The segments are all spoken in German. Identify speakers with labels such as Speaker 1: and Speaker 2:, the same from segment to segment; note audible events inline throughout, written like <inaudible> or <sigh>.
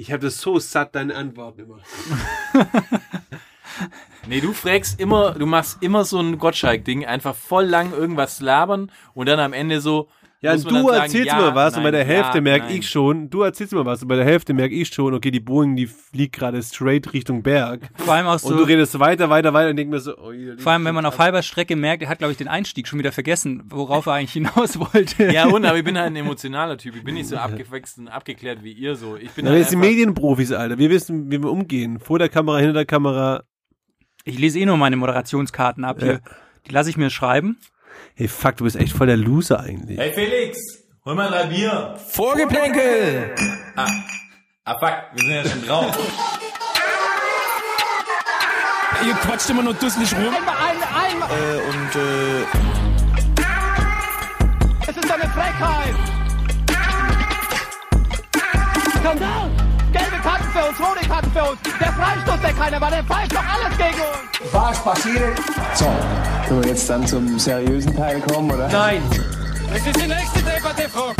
Speaker 1: Ich habe das so satt, deine Antworten immer. <laughs>
Speaker 2: Nee, du fragst immer, du machst immer so ein Gottschalk-Ding, einfach voll lang irgendwas labern und dann am Ende so.
Speaker 1: Ja, du
Speaker 2: dann sagen,
Speaker 1: erzählst
Speaker 2: ja,
Speaker 1: mir was und bei der
Speaker 2: nein,
Speaker 1: Hälfte
Speaker 2: ja,
Speaker 1: merke
Speaker 2: nein.
Speaker 1: ich schon, du erzählst mir was und bei der Hälfte merke ich schon, okay, die Boeing, die fliegt gerade straight Richtung Berg.
Speaker 3: Vor allem auch
Speaker 1: Und du
Speaker 3: so,
Speaker 1: redest weiter, weiter, weiter und denk mir so, oh, hier,
Speaker 3: vor allem wenn man auf halber Strecke merkt, er hat, glaube ich, den Einstieg schon wieder vergessen, worauf er eigentlich hinaus wollte.
Speaker 2: Ja, und, aber ich bin <laughs> halt ein emotionaler Typ. Ich bin nicht so abgewechselt und abgeklärt wie ihr so. Ich bin
Speaker 1: Ja,
Speaker 2: halt
Speaker 1: wir sind Medienprofis, Alter. Wir wissen, wie wir umgehen. Vor der Kamera, hinter der Kamera.
Speaker 3: Ich lese eh nur meine Moderationskarten ab hier. Die lasse ich mir schreiben.
Speaker 1: Hey, fuck, du bist echt voll der Loser eigentlich.
Speaker 2: Hey Felix, hol mal drei Bier.
Speaker 4: Vorgeplänkel!
Speaker 2: Ah fuck, wir sind ja schon drauf.
Speaker 4: Ihr quatscht immer nur dusselig rum.
Speaker 5: Äh, und äh,
Speaker 6: Es ist eine Frechheit! Skandal! Karten für uns, rote Karten für uns. Der Freistoß, der keiner war, der pfeift doch alles gegen uns.
Speaker 7: Was passiert? So, können wir jetzt dann zum seriösen Teil kommen, oder?
Speaker 6: Nein!
Speaker 4: Das ist die nächste Debatte, Frau.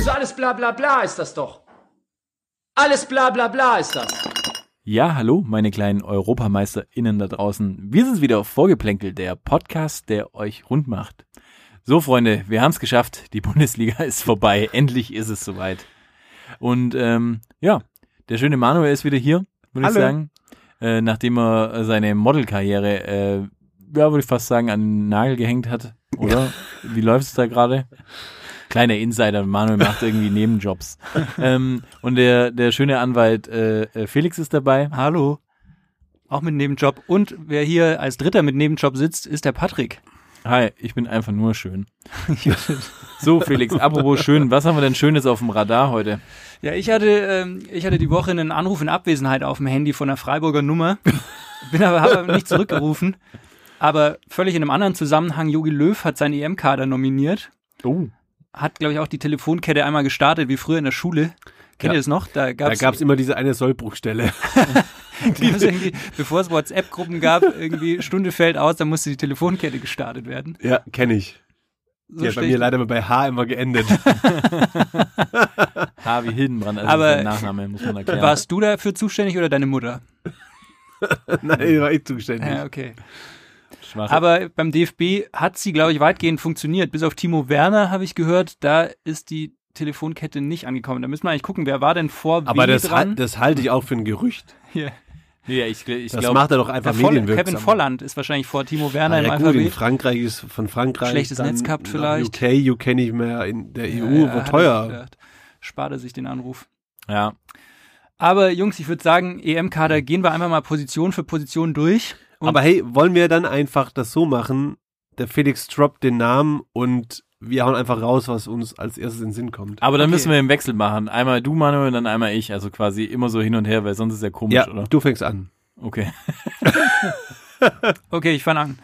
Speaker 6: So alles bla bla bla ist das doch. Alles bla bla bla ist das.
Speaker 2: Ja, hallo, meine kleinen EuropameisterInnen da draußen. Wir sind wieder auf Vorgeplänkel, der Podcast, der euch rund macht. So, Freunde, wir haben es geschafft. Die Bundesliga <laughs> ist vorbei. Endlich ist es soweit. Und ähm, ja, der schöne Manuel ist wieder hier, würde ich sagen. Äh, nachdem er seine Modelkarriere, äh, ja, würde ich fast sagen, an den Nagel gehängt hat. Oder? Wie läuft es da gerade? Kleiner Insider, Manuel macht irgendwie Nebenjobs. <laughs> ähm, und der, der schöne Anwalt äh, äh, Felix ist dabei.
Speaker 3: Hallo. Auch mit Nebenjob. Und wer hier als Dritter mit Nebenjob sitzt, ist der Patrick.
Speaker 2: Hi, ich bin einfach nur schön. <laughs> So, Felix, apropos schön, was haben wir denn Schönes auf dem Radar heute?
Speaker 3: Ja, ich hatte, ähm, ich hatte die Woche einen Anruf in Abwesenheit auf dem Handy von einer Freiburger Nummer. Bin aber, habe aber nicht zurückgerufen. Aber völlig in einem anderen Zusammenhang, Jogi Löw hat seinen EM-Kader nominiert.
Speaker 2: Oh.
Speaker 3: Hat, glaube ich, auch die Telefonkette einmal gestartet, wie früher in der Schule. Kennt
Speaker 1: Ja.
Speaker 3: ihr das noch? Da gab's,
Speaker 1: gab's immer diese eine Sollbruchstelle. <laughs> <laughs>
Speaker 3: gab's irgendwie, bevor es WhatsApp-Gruppen gab, irgendwie Stunde fällt aus, dann musste die Telefonkette gestartet werden.
Speaker 1: ja, kenne ich.
Speaker 3: So
Speaker 1: Die hat bei mir leider bei H immer geendet. <laughs>
Speaker 2: Harvey Hildenbrand, also
Speaker 3: Aber-
Speaker 2: sein Nachname, muss man erklären.
Speaker 3: Warst du dafür zuständig oder deine Mutter? <laughs>
Speaker 1: Nein, war ich zuständig.
Speaker 3: Ja, okay.
Speaker 2: Schwach.
Speaker 3: Aber beim DFB hat sie, glaube ich, weitgehend funktioniert. Bis auf Timo Werner habe ich gehört, da ist die Telefonkette nicht angekommen. Da müssen wir eigentlich gucken, wer war denn vor
Speaker 1: Aber
Speaker 3: wie
Speaker 1: das,
Speaker 3: dran?
Speaker 1: halt- das halte ich auch für ein Gerücht.
Speaker 3: Hier.
Speaker 2: Nee, ich, ich
Speaker 1: Das
Speaker 2: glaube,
Speaker 1: macht er doch einfach medienwirksam.
Speaker 3: Kevin Volland ist wahrscheinlich vor Timo Werner
Speaker 1: Ah,
Speaker 3: im
Speaker 1: ja, gut, in. Frankreich ist von Frankreich.
Speaker 3: Schlechtes
Speaker 1: dann
Speaker 3: Netz gehabt vielleicht.
Speaker 1: UK, UK nicht mehr, in der EU,
Speaker 3: Ja,
Speaker 1: war
Speaker 3: hat er
Speaker 1: teuer.
Speaker 3: Spart er sich den Anruf.
Speaker 2: ja.
Speaker 3: Aber Jungs, ich würde sagen, EM-Kader gehen wir einfach mal Position für Position durch.
Speaker 1: Aber hey, wollen wir dann einfach das so machen? Der Felix droppt den Namen und wir hauen einfach raus, was uns als erstes in den Sinn kommt.
Speaker 2: Aber dann
Speaker 3: Okay.
Speaker 2: müssen wir im Wechsel machen. Einmal du, Manuel, dann einmal ich. Also quasi immer so hin und her, weil sonst ist ja komisch,
Speaker 1: ja,
Speaker 2: oder?
Speaker 1: du fängst an.
Speaker 2: Okay. <laughs>
Speaker 3: Okay, ich fange an.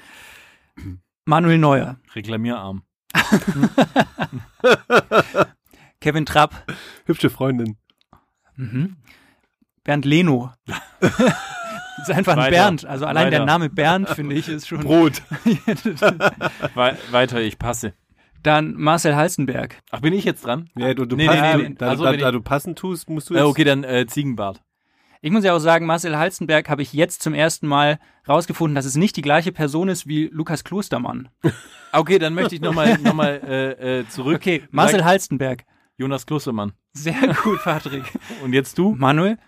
Speaker 3: Manuel Neuer,
Speaker 2: Reklamierarm. <laughs>
Speaker 3: Kevin Trapp,
Speaker 1: Hübsche Freundin.
Speaker 3: Mhm. Bernd Leno. das <laughs> ist einfach ein. Bernd. Also allein der
Speaker 2: Weiter.
Speaker 3: Name Bernd, finde ich, ist schon.
Speaker 1: Brot.
Speaker 2: We weiter, ich passe.
Speaker 3: Dann Marcel Halstenberg.
Speaker 2: Ach, bin ich jetzt dran?
Speaker 1: Ja, du, du,
Speaker 2: Nee,
Speaker 1: passen,
Speaker 2: nee, nee.
Speaker 1: da,
Speaker 2: Also,
Speaker 1: da, da du passen tust, musst du
Speaker 2: Äh,
Speaker 1: jetzt.
Speaker 2: okay, dann äh, Ziegenbart.
Speaker 3: Ich muss ja auch sagen, Marcel Halstenberg habe ich jetzt zum ersten Mal rausgefunden, dass es nicht die gleiche Person ist wie Lukas Klostermann. <laughs>
Speaker 2: Okay, dann möchte ich nochmal noch mal, äh, äh, zurück.
Speaker 3: Okay, Marcel
Speaker 2: Sag-
Speaker 3: Halstenberg.
Speaker 2: Jonas Klostermann.
Speaker 3: Sehr gut, Patrick. <laughs>
Speaker 2: Und jetzt du?
Speaker 3: Manuel?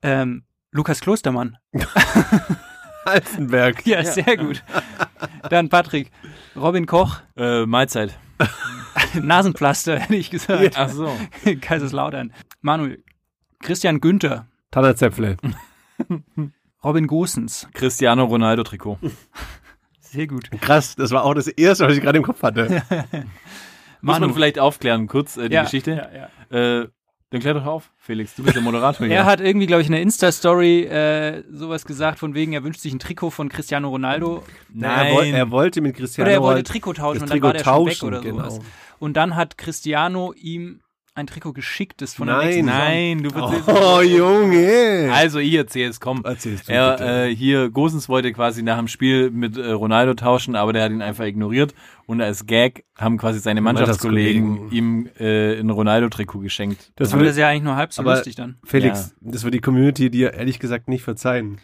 Speaker 3: Ähm, Lukas Klostermann. <laughs>
Speaker 1: Halstenberg.
Speaker 3: Ja, sehr gut. Dann Patrick. Robin Koch.
Speaker 2: Äh, Mahlzeit. <laughs>
Speaker 3: Nasenpflaster, hätte ich gesagt.
Speaker 2: Ach so. <laughs>
Speaker 3: Kaiserslautern. Manuel. Christian Günther.
Speaker 1: Tannerzäpfle. <laughs>
Speaker 3: Robin Gosens.
Speaker 2: Cristiano Ronaldo Trikot.
Speaker 3: Sehr gut.
Speaker 1: Krass, das war auch das erste, was ich gerade im Kopf hatte.
Speaker 2: Muss man vielleicht aufklären, kurz äh, die
Speaker 3: Ja,
Speaker 2: Geschichte.
Speaker 3: ja, ja.
Speaker 2: Äh, dann klär doch auf, Felix. Du bist der Moderator <laughs> hier.
Speaker 3: Er hat irgendwie, glaube ich, in der Insta-Story äh, sowas gesagt, von wegen, er wünscht sich ein Trikot von Cristiano Ronaldo.
Speaker 1: Na, er, woll, er wollte mit Cristiano
Speaker 3: Oder er wollte
Speaker 1: halt
Speaker 3: Trikot tauschen und dann war der
Speaker 1: Trikot
Speaker 3: schon weg oder
Speaker 1: genau.
Speaker 3: sowas. Und dann hat Cristiano ihm ein Trikot geschickt, das von der
Speaker 1: Nein.
Speaker 3: Saison-
Speaker 2: Nein, du erzählst.
Speaker 1: Oh, <laughs> Junge.
Speaker 2: Also ich erzähle es, komm.
Speaker 1: Erzähl's du
Speaker 2: Er,
Speaker 1: bitte.
Speaker 2: äh, hier, Gosens wollte quasi nach dem Spiel mit äh, Ronaldo tauschen, aber der hat ihn einfach ignoriert. Und als Gag haben quasi seine Mannschaftskollegen ihm äh, ein Ronaldo-Trikot geschenkt.
Speaker 1: das
Speaker 3: das
Speaker 1: würde,
Speaker 3: ist ja eigentlich nur halb so
Speaker 1: aber
Speaker 3: lustig dann.
Speaker 1: Felix, das wird die Community dir ehrlich gesagt nicht verzeihen.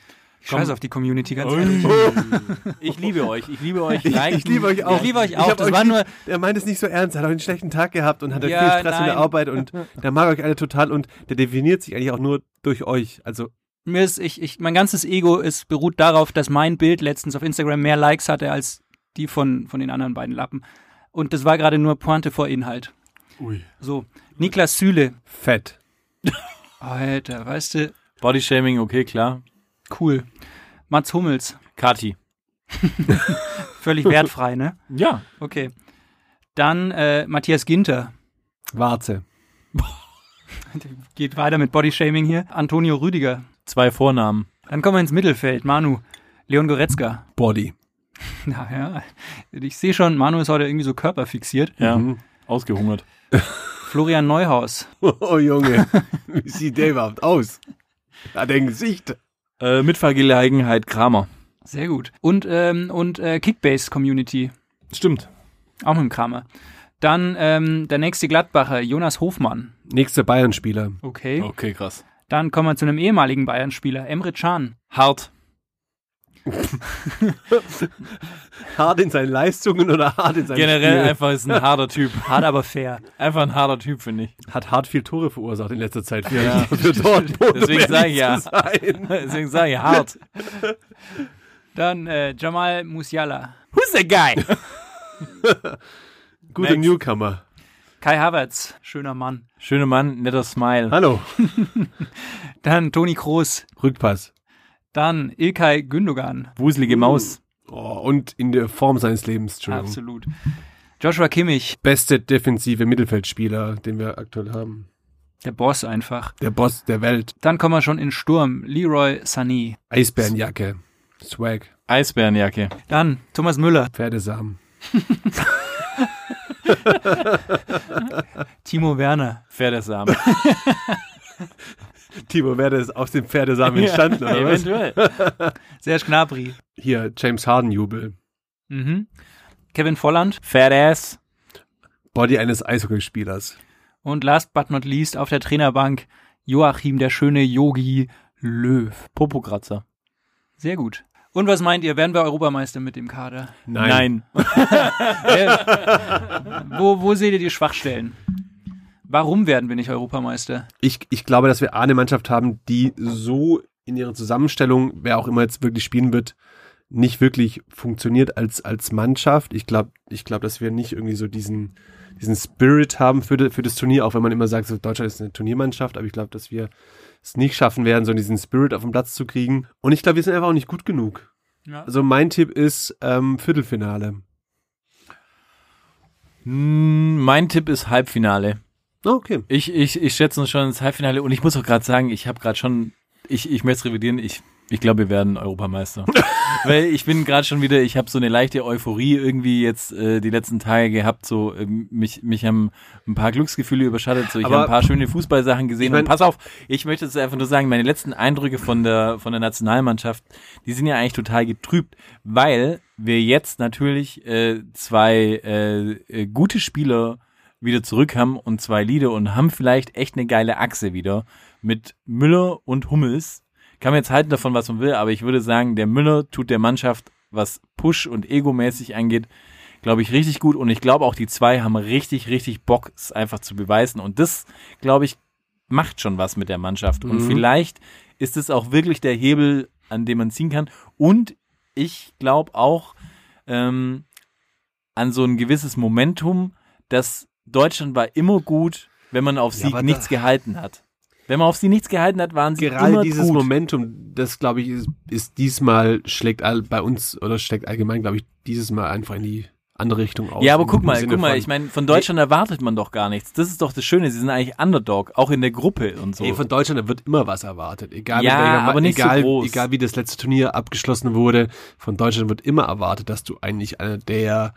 Speaker 3: Ich scheiße auf die Community, ganz ehrlich. <laughs>
Speaker 2: Ich liebe euch, ich liebe euch.
Speaker 1: Ich,
Speaker 2: Liken.
Speaker 1: ich liebe euch auch.
Speaker 3: Ich liebe euch auch. Das war
Speaker 1: lieb.
Speaker 3: nur-
Speaker 1: Der meint es nicht so ernst. Er hat auch einen schlechten Tag gehabt und hat
Speaker 3: Ja,
Speaker 1: viel Stress in der
Speaker 3: nein.
Speaker 1: Arbeit und der mag euch alle total und der definiert sich eigentlich auch nur durch euch. Also,
Speaker 3: Mir ist, ich, ich, mein ganzes Ego ist, beruht darauf, dass mein Bild letztens auf Instagram mehr Likes hatte als die von, von den anderen beiden Lappen. Und das war gerade nur Pointe vor Inhalt.
Speaker 1: ui.
Speaker 3: So, Niklas Süle.
Speaker 1: Fett. <laughs>
Speaker 3: Alter, weißt du,
Speaker 2: Bodyshaming, okay, klar.
Speaker 3: Cool. Mats Hummels.
Speaker 2: Kati. <laughs>
Speaker 3: Völlig wertfrei, ne?
Speaker 2: Ja.
Speaker 3: Okay. Dann äh, Matthias Ginter.
Speaker 1: Warze. <laughs>
Speaker 3: Geht weiter mit Bodyshaming hier. Antonio Rüdiger.
Speaker 2: Zwei Vornamen.
Speaker 3: Dann kommen wir ins Mittelfeld. Manu. Leon Goretzka.
Speaker 1: Body. <laughs>
Speaker 3: Naja, ich sehe schon, Manu ist heute irgendwie so körperfixiert.
Speaker 2: Ja.
Speaker 1: Mhm.
Speaker 2: Ausgehungert.
Speaker 3: Florian Neuhaus.
Speaker 1: Oh, Junge. Wie sieht der überhaupt aus? Hat er ein Gesicht?
Speaker 2: Äh, Mitfahrgelegenheit Kramer.
Speaker 3: Sehr gut. Und, ähm, und äh, Kickbase-Community.
Speaker 2: Stimmt.
Speaker 3: Auch mit dem Kramer. Dann ähm, der nächste Gladbacher, Jonas Hofmann.
Speaker 1: Nächster Bayern-Spieler.
Speaker 3: Okay.
Speaker 2: Okay, krass.
Speaker 3: Dann kommen wir zu einem ehemaligen Bayern-Spieler, Emre Can.
Speaker 2: Hart. <laughs>
Speaker 1: Hart in seinen Leistungen oder hart in seinem
Speaker 2: Generell
Speaker 1: Spiel?
Speaker 2: einfach ist ein harter Typ. <laughs>
Speaker 3: Hart, aber fair.
Speaker 2: Einfach ein harter Typ, finde ich.
Speaker 1: Hat hart viel Tore verursacht in letzter Zeit für,
Speaker 2: Ja. <laughs>
Speaker 1: für Dortmund.
Speaker 2: Deswegen
Speaker 1: um
Speaker 2: sag ich ja. Deswegen sage ich hart.
Speaker 3: Dann äh, Jamal Musiala.
Speaker 2: Who's the guy?
Speaker 1: Guter
Speaker 2: Next.
Speaker 1: Newcomer.
Speaker 3: Kai Havertz, schöner Mann.
Speaker 2: Schöner Mann, netter Smile.
Speaker 1: Hallo.
Speaker 3: Dann Toni Kroos.
Speaker 1: Rückpass.
Speaker 3: Dann Ilkay Gündogan.
Speaker 2: Wuselige Maus.
Speaker 1: Oh, und in der Form seines Lebens, Entschuldigung.
Speaker 3: Absolut. Joshua Kimmich,
Speaker 1: Beste defensive Mittelfeldspieler, den wir aktuell haben.
Speaker 3: der Boss einfach.
Speaker 1: Der Boss der Welt.
Speaker 3: Dann kommen wir schon in Sturm, Leroy Sané.
Speaker 1: Eisbärenjacke. Swag.
Speaker 2: Eisbärenjacke.
Speaker 3: Dann Thomas Müller, <laughs>
Speaker 1: Pferdesamen.
Speaker 3: Timo Werner.
Speaker 2: Pferdesamen. <laughs>
Speaker 1: Timo Werde ist aus dem Pferdesamen entstanden, oder was?
Speaker 2: Eventuell.
Speaker 3: Serge Gnabry.
Speaker 1: Hier, James Harden Jubel.
Speaker 3: Mhm. Kevin Volland.
Speaker 2: Fatass.
Speaker 1: Body eines Eishockeyspielers.
Speaker 3: Und last but not least auf der Trainerbank Joachim, der schöne Yogi Löw.
Speaker 2: Popokratzer.
Speaker 3: Sehr gut. Und was meint ihr, werden wir Europameister mit dem Kader?
Speaker 2: Nein. <laughs> <laughs>
Speaker 3: Wo, wo seht ihr die Schwachstellen? Warum werden wir nicht Europameister?
Speaker 1: Ich, ich glaube, dass wir eine Mannschaft haben, die so in ihrer Zusammenstellung, wer auch immer jetzt wirklich spielen wird, nicht wirklich funktioniert als, als Mannschaft. Ich glaube, ich glaube, dass wir nicht irgendwie so diesen, diesen Spirit haben für, de, für das Turnier, auch wenn man immer sagt, so Deutschland ist eine Turniermannschaft, aber ich glaube, dass wir es nicht schaffen werden, so diesen Spirit auf den Platz zu kriegen. Und ich glaube, wir sind einfach auch nicht gut genug.
Speaker 3: Ja.
Speaker 1: Also mein Tipp ist ähm, Viertelfinale.
Speaker 2: Hm, mein Tipp ist Halbfinale.
Speaker 1: Okay.
Speaker 2: Ich, ich, ich schätze uns schon ins Halbfinale und ich muss auch gerade sagen, ich habe gerade schon, ich, ich möchte es revidieren, ich, ich glaube, wir werden Europameister. <laughs> Weil ich bin gerade schon wieder, ich habe so eine leichte Euphorie irgendwie jetzt äh, die letzten Tage gehabt, so ähm, mich, mich haben ein paar Glücksgefühle überschattet, so ich habe ein paar schöne Fußballsachen gesehen
Speaker 1: Ich mein-
Speaker 2: und pass auf, ich möchte jetzt einfach nur sagen, meine letzten Eindrücke von der, von der Nationalmannschaft, die sind ja eigentlich total getrübt, weil wir jetzt natürlich äh, zwei äh, äh, gute Spieler wieder zurück haben und zwei Lieder und haben vielleicht echt eine geile Achse wieder mit Müller und Hummels. Kann man jetzt halten davon, was man will, aber ich würde sagen, der Müller tut der Mannschaft, was Push und Ego-mäßig angeht, glaube ich, richtig gut und ich glaube auch die zwei haben richtig, richtig Bock, es einfach zu beweisen und das, glaube ich, macht schon was mit der Mannschaft und
Speaker 1: Mhm.
Speaker 2: vielleicht ist es auch wirklich der Hebel, an dem man ziehen kann und ich glaube auch ähm, an so ein gewisses Momentum, dass Deutschland war immer gut, wenn man auf
Speaker 1: Ja,
Speaker 2: sie
Speaker 1: aber
Speaker 2: nichts gehalten hat. Wenn man auf sie nichts gehalten hat, waren sie
Speaker 1: Gerade
Speaker 2: immer
Speaker 1: dieses
Speaker 2: gut.
Speaker 1: Momentum, das glaube ich, ist, ist diesmal schlägt all, bei uns oder schlägt allgemein, glaube ich, dieses Mal einfach in die andere Richtung aus.
Speaker 2: ja, aber guck mal,
Speaker 1: Sinne
Speaker 2: guck mal, ich meine, von Deutschland erwartet man doch gar nichts. Das ist doch das Schöne, sie sind eigentlich Underdog, auch in der Gruppe und so.
Speaker 1: Ey, von Deutschland wird immer was erwartet. Egal,
Speaker 2: Ja,
Speaker 1: welcher,
Speaker 2: aber nicht so
Speaker 1: egal,
Speaker 2: groß.
Speaker 1: egal wie das letzte Turnier abgeschlossen wurde, von Deutschland wird immer erwartet, dass du eigentlich einer der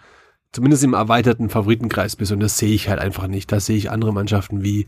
Speaker 1: zumindest im erweiterten Favoritenkreis bist und das sehe ich halt einfach nicht. Da sehe ich andere Mannschaften wie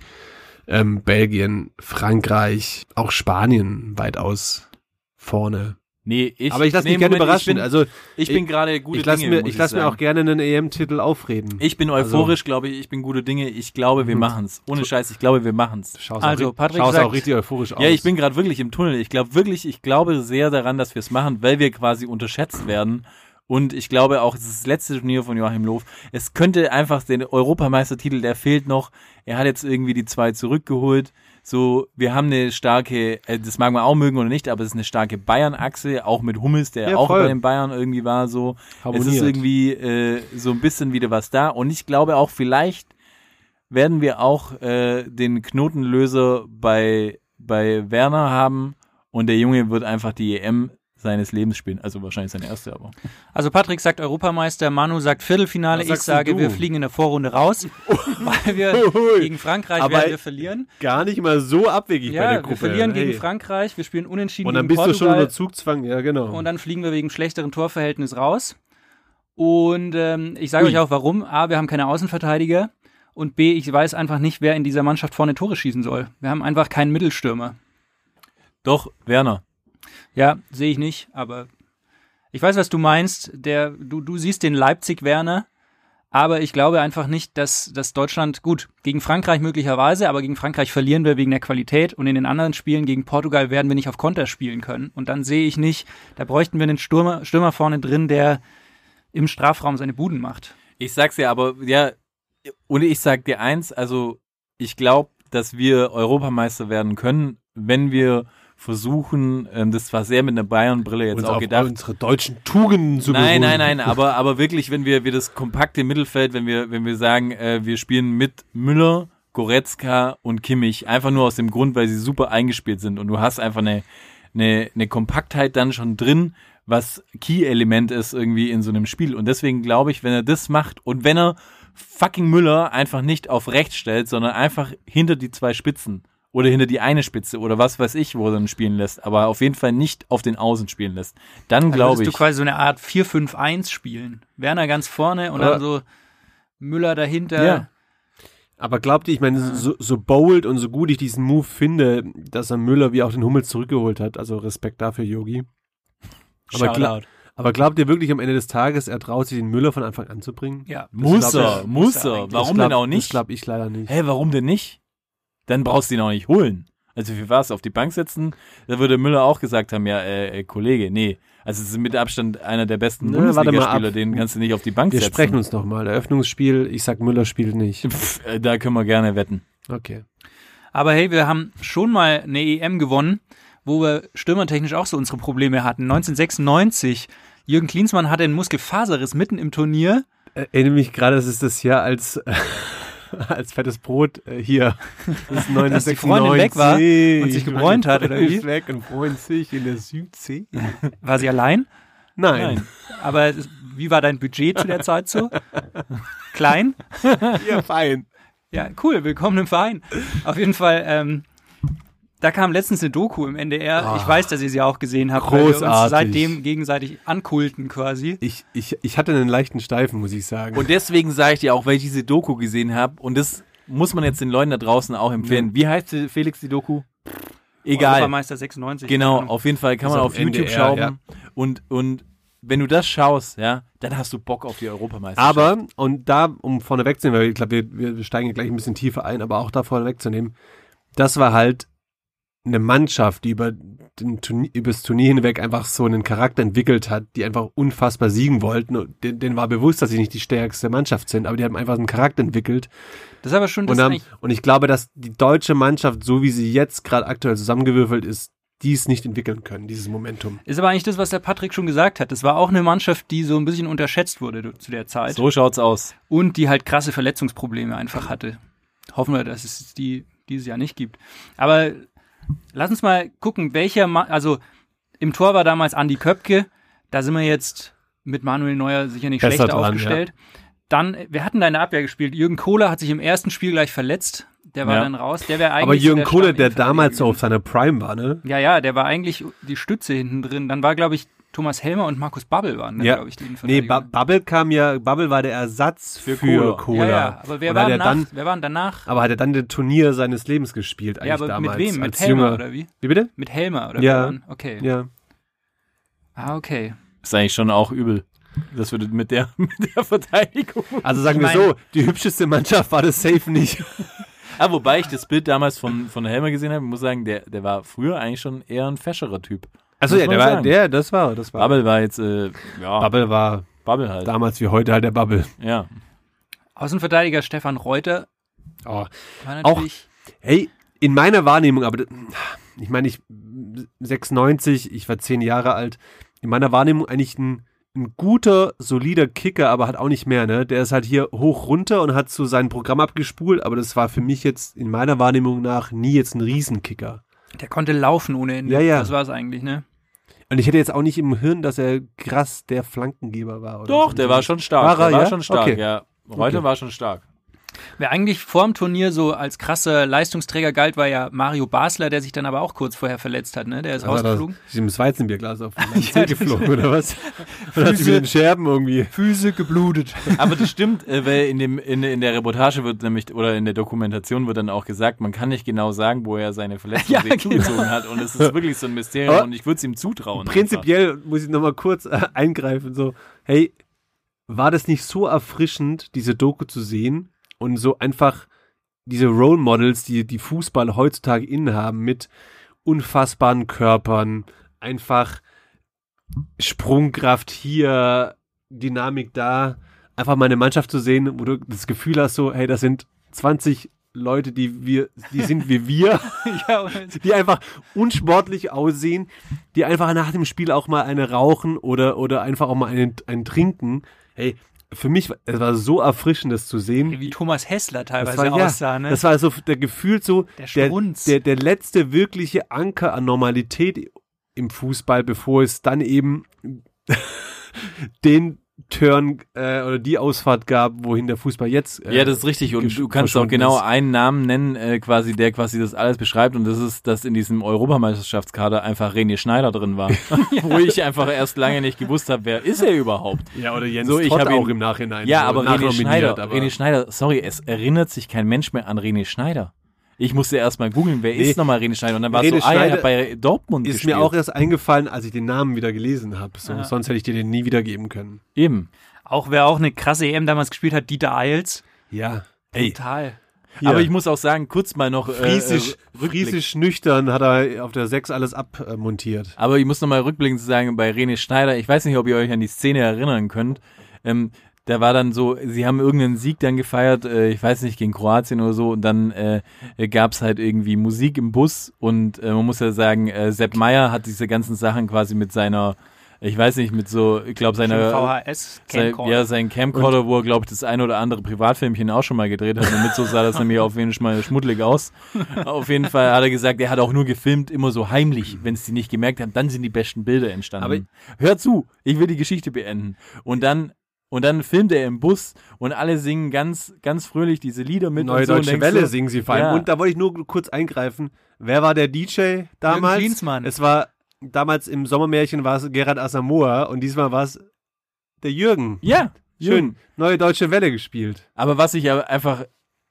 Speaker 1: ähm, Belgien, Frankreich, auch Spanien weitaus vorne.
Speaker 2: Nee, ich,
Speaker 1: Aber ich lasse
Speaker 2: nee,
Speaker 1: mich gerne
Speaker 2: Moment,
Speaker 1: überraschen.
Speaker 2: Ich bin,
Speaker 1: also
Speaker 2: ich bin gerade gute
Speaker 1: ich lasse
Speaker 2: Dinge.
Speaker 1: mir, ich lass mir auch gerne einen EM-Titel aufreden.
Speaker 2: Ich bin
Speaker 1: Also-
Speaker 2: euphorisch, glaube ich, ich bin gute Dinge. Ich glaube, wir
Speaker 1: Mhm.
Speaker 2: machen's. Ohne Scheiß, ich glaube, wir machen's.
Speaker 1: Schaust
Speaker 3: Also,
Speaker 1: auch,
Speaker 3: Patrick
Speaker 1: schaust
Speaker 3: sagt-
Speaker 1: auch richtig euphorisch aus.
Speaker 2: Ja, ich bin gerade wirklich im Tunnel. Ich glaube wirklich, ich glaube sehr daran, dass wir es machen, weil wir quasi unterschätzt werden. Und ich glaube auch, es ist das letzte Turnier von Joachim Löw. Es könnte einfach den Europameistertitel, der fehlt noch. Er hat jetzt irgendwie die zwei zurückgeholt. So, wir haben eine starke, äh, das mag man auch mögen oder nicht, aber es ist eine starke Bayern-Achse, auch mit Hummels, der
Speaker 1: Ja,
Speaker 2: auch bei den Bayern irgendwie war so. Es
Speaker 1: Harmoniert.
Speaker 2: ist irgendwie äh, so ein bisschen wieder was da. Und ich glaube auch, vielleicht werden wir auch äh, den Knotenlöser bei, bei Werner haben und der Junge wird einfach die EM seines Lebens spielen. Also wahrscheinlich seine erste, aber.
Speaker 3: Also Patrick sagt Europameister, Manu sagt Viertelfinale, ich sage,
Speaker 1: du?
Speaker 3: wir fliegen in der Vorrunde raus, <laughs> weil wir gegen Frankreich
Speaker 1: Aber
Speaker 3: werden wir verlieren.
Speaker 1: gar nicht mal so abwegig bei
Speaker 3: Ja,
Speaker 1: der
Speaker 3: wir
Speaker 1: Gruppe.
Speaker 3: verlieren
Speaker 1: Hey.
Speaker 3: gegen Frankreich, wir spielen unentschieden
Speaker 1: Und dann
Speaker 3: gegen
Speaker 1: bist du schon
Speaker 3: Portugal
Speaker 1: unter Zugzwang, ja genau.
Speaker 3: und dann fliegen wir wegen schlechteren Torverhältnis raus. Und ähm, ich sage
Speaker 1: Ui.
Speaker 3: euch auch warum. A, wir haben keine Außenverteidiger und B, ich weiß einfach nicht, wer in dieser Mannschaft vorne Tore schießen soll. Wir haben einfach keinen Mittelstürmer.
Speaker 2: Doch, Werner.
Speaker 3: Ja, sehe ich nicht, aber ich weiß, was du meinst. Der, du, du siehst den Leipzig-Werner, aber ich glaube einfach nicht, dass, dass Deutschland, gut, gegen Frankreich möglicherweise, aber gegen Frankreich verlieren wir wegen der Qualität und in den anderen Spielen gegen Portugal werden wir nicht auf Konter spielen können. Und dann sehe ich nicht, da bräuchten wir einen Stürmer, Stürmer vorne drin, der im Strafraum seine Buden macht.
Speaker 2: Ich sag's dir aber, ja, und ich sag dir eins, also ich glaube, dass wir Europameister werden können, wenn wir versuchen, ähm, das war sehr mit einer Bayern-Brille jetzt
Speaker 1: uns
Speaker 2: auch
Speaker 1: auf
Speaker 2: gedacht,
Speaker 1: unsere deutschen Tugenden zu
Speaker 2: Nein,
Speaker 1: beruhigen.
Speaker 2: nein, nein, <laughs> aber, aber wirklich, wenn wir, wir das kompakte Mittelfeld, wenn wir, wenn wir sagen, äh, wir spielen mit Müller, Goretzka und Kimmich, einfach nur aus dem Grund, weil sie super eingespielt sind und du hast einfach eine, eine, eine Kompaktheit dann schon drin, was Key-Element ist irgendwie in so einem Spiel. Und deswegen glaube ich, wenn er das macht und wenn er fucking Müller einfach nicht auf rechts stellt, sondern einfach hinter die zwei Spitzen oder hinter die eine Spitze oder was weiß ich, wo er dann spielen lässt, aber auf jeden Fall nicht auf den Außen spielen lässt, dann
Speaker 3: Dann
Speaker 2: glaube ich.
Speaker 3: du quasi so eine Art 4-5-1 spielen. Werner ganz vorne und dann so Müller dahinter.
Speaker 2: Ja.
Speaker 1: Aber glaubt ihr, ich meine, so, so bold und so gut ich diesen Move finde, dass er Müller wie auch den Hummels zurückgeholt hat, also Respekt dafür, Yogi. Aber, gla
Speaker 3: Shoutout.
Speaker 1: aber glaubt ihr wirklich am Ende des Tages, er traut sich den Müller von Anfang an zu bringen?
Speaker 3: Ja.
Speaker 2: Muss
Speaker 1: glaub
Speaker 2: er, muss
Speaker 3: er.
Speaker 2: Warum
Speaker 1: das glaub,
Speaker 2: denn auch
Speaker 1: Das
Speaker 2: nicht?
Speaker 1: glaube ich leider nicht.
Speaker 2: Hä, warum denn nicht? Dann brauchst du ihn auch nicht holen. Also für was? Auf die Bank setzen? Da würde Müller auch gesagt haben, ja, äh, äh, Kollege, nee. Also es ist mit Abstand einer der besten
Speaker 1: Ne,
Speaker 2: Bundesligaspieler, den kannst du nicht auf die Bank
Speaker 1: Wir
Speaker 2: setzen.
Speaker 1: sprechen uns nochmal. Eröffnungsspiel, ich sag Müller spielt nicht.
Speaker 2: Pff, äh, da können wir gerne wetten.
Speaker 1: Okay.
Speaker 3: Aber hey, wir haben schon mal eine EM gewonnen, wo wir stürmertechnisch auch so unsere Probleme hatten. 1996. Jürgen Klinsmann hatte einen Muskelfaserriss mitten im Turnier.
Speaker 1: Erinnere mich gerade, das ist das Jahr als, <laughs> als fettes Brot äh, hier. <laughs> Das ist 1996.
Speaker 3: Dass die Freundin weg war und sich gebräunt hat, oder wie?
Speaker 1: Ist weg und freut sich in der Südsee.
Speaker 3: War sie allein?
Speaker 1: Nein.
Speaker 2: Nein.
Speaker 3: Aber wie war dein Budget zu der Zeit so? Klein?
Speaker 1: Ja, fein.
Speaker 3: Ja, cool, willkommen im Verein. Auf jeden Fall, ähm, da kam letztens eine Doku im NDR. Ich weiß, dass ihr sie auch gesehen habt, weil wir uns
Speaker 1: Großartig.
Speaker 3: seitdem gegenseitig ankulten quasi.
Speaker 1: Ich, ich, ich hatte einen leichten Steifen, muss ich sagen.
Speaker 2: Und deswegen sage ich dir auch, weil ich diese Doku gesehen habe, und das muss man jetzt den Leuten da draußen auch empfehlen. Wie heißt die, Felix die Doku? Egal.
Speaker 3: Europameister 96.
Speaker 2: Genau, auf jeden Fall kann man
Speaker 1: auf
Speaker 2: auf YouTube
Speaker 1: NDR,
Speaker 2: schauen.
Speaker 1: ja.
Speaker 2: Und, und wenn du das schaust, ja, dann hast du Bock auf die Europameisterschaft.
Speaker 1: aber, und da, um vorne wegzunehmen, weil ich glaube, wir, wir steigen gleich ein bisschen tiefer ein, aber auch da vorne wegzunehmen, das war halt eine Mannschaft, die über, den Turnier, über das Turnier hinweg einfach so einen Charakter entwickelt hat, die einfach unfassbar siegen wollten. Und den, denen war bewusst, dass sie nicht die stärkste Mannschaft sind, aber die haben einfach einen Charakter entwickelt.
Speaker 3: Das ist aber schon das
Speaker 1: Und, haben, und ich glaube, dass die deutsche Mannschaft, so wie sie jetzt gerade aktuell zusammengewürfelt ist, dies nicht entwickeln können, dieses Momentum.
Speaker 3: ist aber eigentlich das, was der Patrick schon gesagt hat. Das war auch eine Mannschaft, die so ein bisschen unterschätzt wurde zu der Zeit
Speaker 2: so schaut's aus.
Speaker 3: und die halt krasse Verletzungsprobleme einfach hatte. Hoffen wir, dass es die dieses Jahr nicht gibt. Aber lass uns mal gucken, welcher, Ma also im Tor war damals Andi Köpke. Da sind wir jetzt mit Manuel Neuer sicher nicht schlechter
Speaker 1: dran,
Speaker 3: aufgestellt. Dann, wir hatten da in der Abwehr gespielt. Jürgen Kohler hat sich im ersten Spiel gleich verletzt. Der war
Speaker 2: Ja.
Speaker 3: dann raus. Der wäre eigentlich
Speaker 1: Aber
Speaker 3: so
Speaker 1: Jürgen
Speaker 3: der
Speaker 1: Kohler, der damals so auf seiner Prime war, ne?
Speaker 3: Ja, ja, der war eigentlich die Stütze hinten drin. Dann war, glaube ich, Thomas Helmer und Markus Babbel waren,
Speaker 1: Ja.
Speaker 3: glaube ich, die
Speaker 1: Nee, ba Bubble kam ja, Bubble war der Ersatz für,
Speaker 2: Kohler.
Speaker 1: Cola.
Speaker 3: ja, ja, aber wer war,
Speaker 1: hat er
Speaker 3: nach,
Speaker 1: dann,
Speaker 3: wer war denn danach?
Speaker 1: aber hat er dann das Turnier seines Lebens gespielt eigentlich
Speaker 3: Ja, aber
Speaker 1: damals.
Speaker 3: mit wem? Mit Helmer
Speaker 1: junger,
Speaker 3: oder wie?
Speaker 1: Wie bitte?
Speaker 3: Mit Helmer oder
Speaker 1: Ja.
Speaker 3: waren? Okay.
Speaker 1: Ja.
Speaker 3: Ah, okay.
Speaker 2: Ist eigentlich schon auch übel. Das würde mit der, <laughs> mit der Verteidigung.
Speaker 1: Also sagen
Speaker 3: Ich
Speaker 1: wir so, die hübscheste Mannschaft war das safe nicht. <laughs>
Speaker 2: Ah, wobei ich das Bild damals von, von Helmer gesehen habe, ich muss sagen, der, der war früher eigentlich schon eher ein fescherer Typ.
Speaker 1: Also
Speaker 2: Muss
Speaker 1: ja, der war, der, das war, das war.
Speaker 2: Bubble war jetzt, äh, ja,
Speaker 1: Bubble war
Speaker 2: Bubble halt.
Speaker 1: damals wie heute halt der Bubble.
Speaker 2: Ja.
Speaker 3: Außenverteidiger Stefan Reuter
Speaker 1: Oh. Auch-. Hey, in meiner Wahrnehmung, aber ich meine, ich 96, ich war zehn Jahre alt, in meiner Wahrnehmung eigentlich ein, ein guter, solider Kicker, aber hat auch nicht mehr, ne? Der ist halt hier hoch runter und hat so sein Programm abgespult, aber das war für mich jetzt in meiner Wahrnehmung nach nie jetzt ein Riesenkicker.
Speaker 3: Der konnte laufen ohne Ende.
Speaker 1: Ja, ja.
Speaker 3: Das war es eigentlich, ne?
Speaker 1: Und ich hätte jetzt auch nicht im Hirn, dass er krass der Flankengeber war. Oder
Speaker 2: Doch,
Speaker 1: so.
Speaker 2: der war schon stark.
Speaker 1: War er,
Speaker 2: der war
Speaker 1: ja?
Speaker 2: schon stark,
Speaker 1: Okay.
Speaker 2: ja. Heute
Speaker 1: Okay.
Speaker 2: war schon stark.
Speaker 3: Wer eigentlich vor dem Turnier so als krasser Leistungsträger galt, war ja Mario Basler, der sich dann aber auch kurz vorher verletzt hat, ne? Der ist
Speaker 1: Also,
Speaker 3: rausgeflogen.
Speaker 1: ist ihm das Weizenbierglas auf <laughs> den
Speaker 3: Ja,
Speaker 1: Zeh geflogen, oder was? <laughs> Oder hat sie mit den Scherben irgendwie.
Speaker 3: Füße geblutet.
Speaker 2: Aber das stimmt, äh, weil in, dem, in, in der Reportage wird nämlich, oder in der Dokumentation wird dann auch gesagt, man kann nicht genau sagen, wo er seine Verletzung <laughs>
Speaker 3: Ja,
Speaker 2: sich
Speaker 3: genau.
Speaker 2: zugezogen hat. Und es ist wirklich so ein Mysterium
Speaker 1: Aber
Speaker 2: und ich würde es ihm zutrauen.
Speaker 1: Prinzipiell muss ich nochmal kurz äh, eingreifen, so, hey, war das nicht so erfrischend, diese Doku zu sehen und so einfach diese Role Models, die die Fußball heutzutage innehaben, mit unfassbaren Körpern, einfach Sprungkraft hier, Dynamik da, einfach mal eine Mannschaft zu sehen, wo du das Gefühl hast, so, hey, das sind 20 Leute, die wir, die sind wie wir. <laughs> die einfach unsportlich aussehen, die einfach nach dem Spiel auch mal eine rauchen oder, oder einfach auch mal einen, einen trinken. Hey, für mich, war- es war so erfrischend, das zu sehen.
Speaker 3: wie Thomas Hessler
Speaker 1: Das
Speaker 3: teilweise
Speaker 1: war, ja,
Speaker 3: aussah, ne?
Speaker 1: das war so der Gefühl so,
Speaker 3: Der
Speaker 1: der, der, der letzte wirkliche Anker an Normalität im Fußball, bevor es dann eben <laughs> den Turn äh, oder die Ausfahrt gab, wohin der Fußball jetzt. Äh,
Speaker 2: Ja, das ist richtig. Und du kannst auch genau
Speaker 1: ist.
Speaker 2: einen Namen nennen, äh, quasi, der quasi das alles beschreibt. Und das ist, dass in diesem Europameisterschaftskader einfach René Schneider drin war. <laughs> <laughs> Wo ich einfach erst lange nicht gewusst habe, wer ist er überhaupt?
Speaker 1: Ja, oder Jens
Speaker 2: So, ich hab ihn-
Speaker 1: auch im Nachhinein.
Speaker 2: Ja,
Speaker 1: so
Speaker 2: aber René Schneider,
Speaker 1: aber-
Speaker 2: René Schneider, sorry, es erinnert sich kein Mensch mehr an René Schneider. Ich musste erst mal googeln, wer
Speaker 1: Nee.
Speaker 2: ist nochmal René Schneider? Und dann war es so, ah er
Speaker 1: Schneider
Speaker 2: hat bei Dortmund
Speaker 1: Ist
Speaker 2: gespielt.
Speaker 1: mir auch erst eingefallen, als ich den Namen wieder gelesen habe. So,
Speaker 3: Ja.
Speaker 1: Sonst hätte ich dir den nie wiedergeben können.
Speaker 2: Eben.
Speaker 3: auch wer auch eine krasse EM damals gespielt hat, Dieter Eils.
Speaker 1: Ja. Ey,
Speaker 3: Total.
Speaker 1: hier.
Speaker 2: Aber ich muss auch sagen, kurz mal noch äh,
Speaker 1: Friesisch,
Speaker 2: äh,
Speaker 1: friesisch nüchtern hat er auf der 6 alles abmontiert.
Speaker 2: Aber ich muss nochmal rückblickend sagen, bei René Schneider, ich weiß nicht, ob ihr euch an die Szene erinnern könnt, ähm, da war dann so, sie haben irgendeinen Sieg dann gefeiert, äh, ich weiß nicht, gegen Kroatien oder so, und dann äh, gab's halt irgendwie Musik im Bus und äh, man muss ja sagen, äh, Sepp Meier hat diese ganzen Sachen quasi mit seiner, ich weiß nicht, mit so, ich glaube seiner
Speaker 3: VHS
Speaker 2: sein, ja, sein Camcorder, wo er, glaube ich, das ein oder andere Privatfilmchen auch schon mal gedreht hat. Und mit so sah das nämlich auf jeden Fall schmuddelig aus. auf jeden Fall hat er gesagt, er hat auch nur gefilmt, immer so heimlich. Wenn es die nicht gemerkt haben, dann sind die besten Bilder entstanden.
Speaker 1: Aber-
Speaker 2: Hör zu, ich will die Geschichte beenden. Und dann, und dann filmt er im Bus und alle singen ganz, ganz fröhlich diese Lieder mit.
Speaker 1: Neue
Speaker 2: und so und
Speaker 1: Deutsche
Speaker 2: denkst
Speaker 1: Welle
Speaker 2: so,
Speaker 1: singen sie vor allem.
Speaker 2: Ja.
Speaker 1: Und da wollte ich nur kurz eingreifen. Wer war der DJ damals?
Speaker 3: Klinsmann.
Speaker 1: Es war damals im Sommermärchen war es Gerhard Asamoah und diesmal war es der Jürgen.
Speaker 2: Ja,
Speaker 1: Schön. Neue Deutsche Welle gespielt.
Speaker 2: Aber was ich aber einfach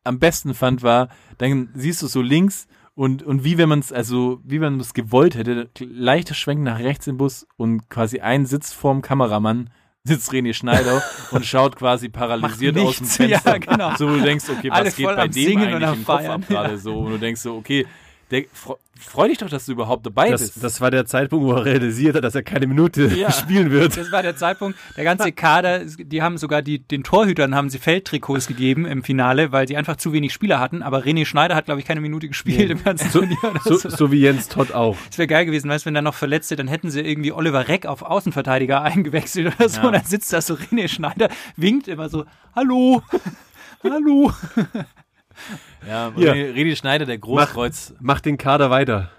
Speaker 2: am besten fand, war, dann siehst du so links und, und wie wenn man es, also wie wenn man es gewollt hätte, leichter Schwenk nach rechts im Bus und quasi ein Sitz vorm Kameramann sitzt René Schneider <laughs> und schaut quasi paralysiert aus dem. <laughs> Fenster.
Speaker 3: Ja, genau.
Speaker 2: So, wo du denkst, okay, was geht
Speaker 3: voll
Speaker 2: bei dem
Speaker 3: Singen
Speaker 2: eigentlich im Kopf ab gerade so? Und du denkst so, okay, der, fre- freu dich doch, dass du überhaupt dabei
Speaker 1: Das,
Speaker 2: bist.
Speaker 1: das war der Zeitpunkt, wo er realisiert hat, dass er keine Minute <laughs>
Speaker 2: Ja. <laughs>
Speaker 1: spielen wird.
Speaker 3: Das war der Zeitpunkt. Der ganze Kader, die haben sogar die, den Torhütern haben sie Feldtrikots gegeben im Finale, weil sie einfach zu wenig Spieler hatten. Aber René Schneider hat, glaube ich, keine Minute gespielt im ganzen
Speaker 1: So,
Speaker 3: Turnier. oder
Speaker 1: so,
Speaker 3: so.
Speaker 1: so wie Jens Todd auch.
Speaker 3: Das wäre geil gewesen, weißt du, wenn da noch Verletzte, dann hätten sie irgendwie Oliver Reck auf Außenverteidiger eingewechselt oder so.
Speaker 2: Ja.
Speaker 3: Und dann sitzt da so René Schneider, winkt immer so, hallo, <laughs> hallo. <laughs>
Speaker 2: ja. René, René Schneider, der Großkreuz.
Speaker 1: Mach den Kader weiter.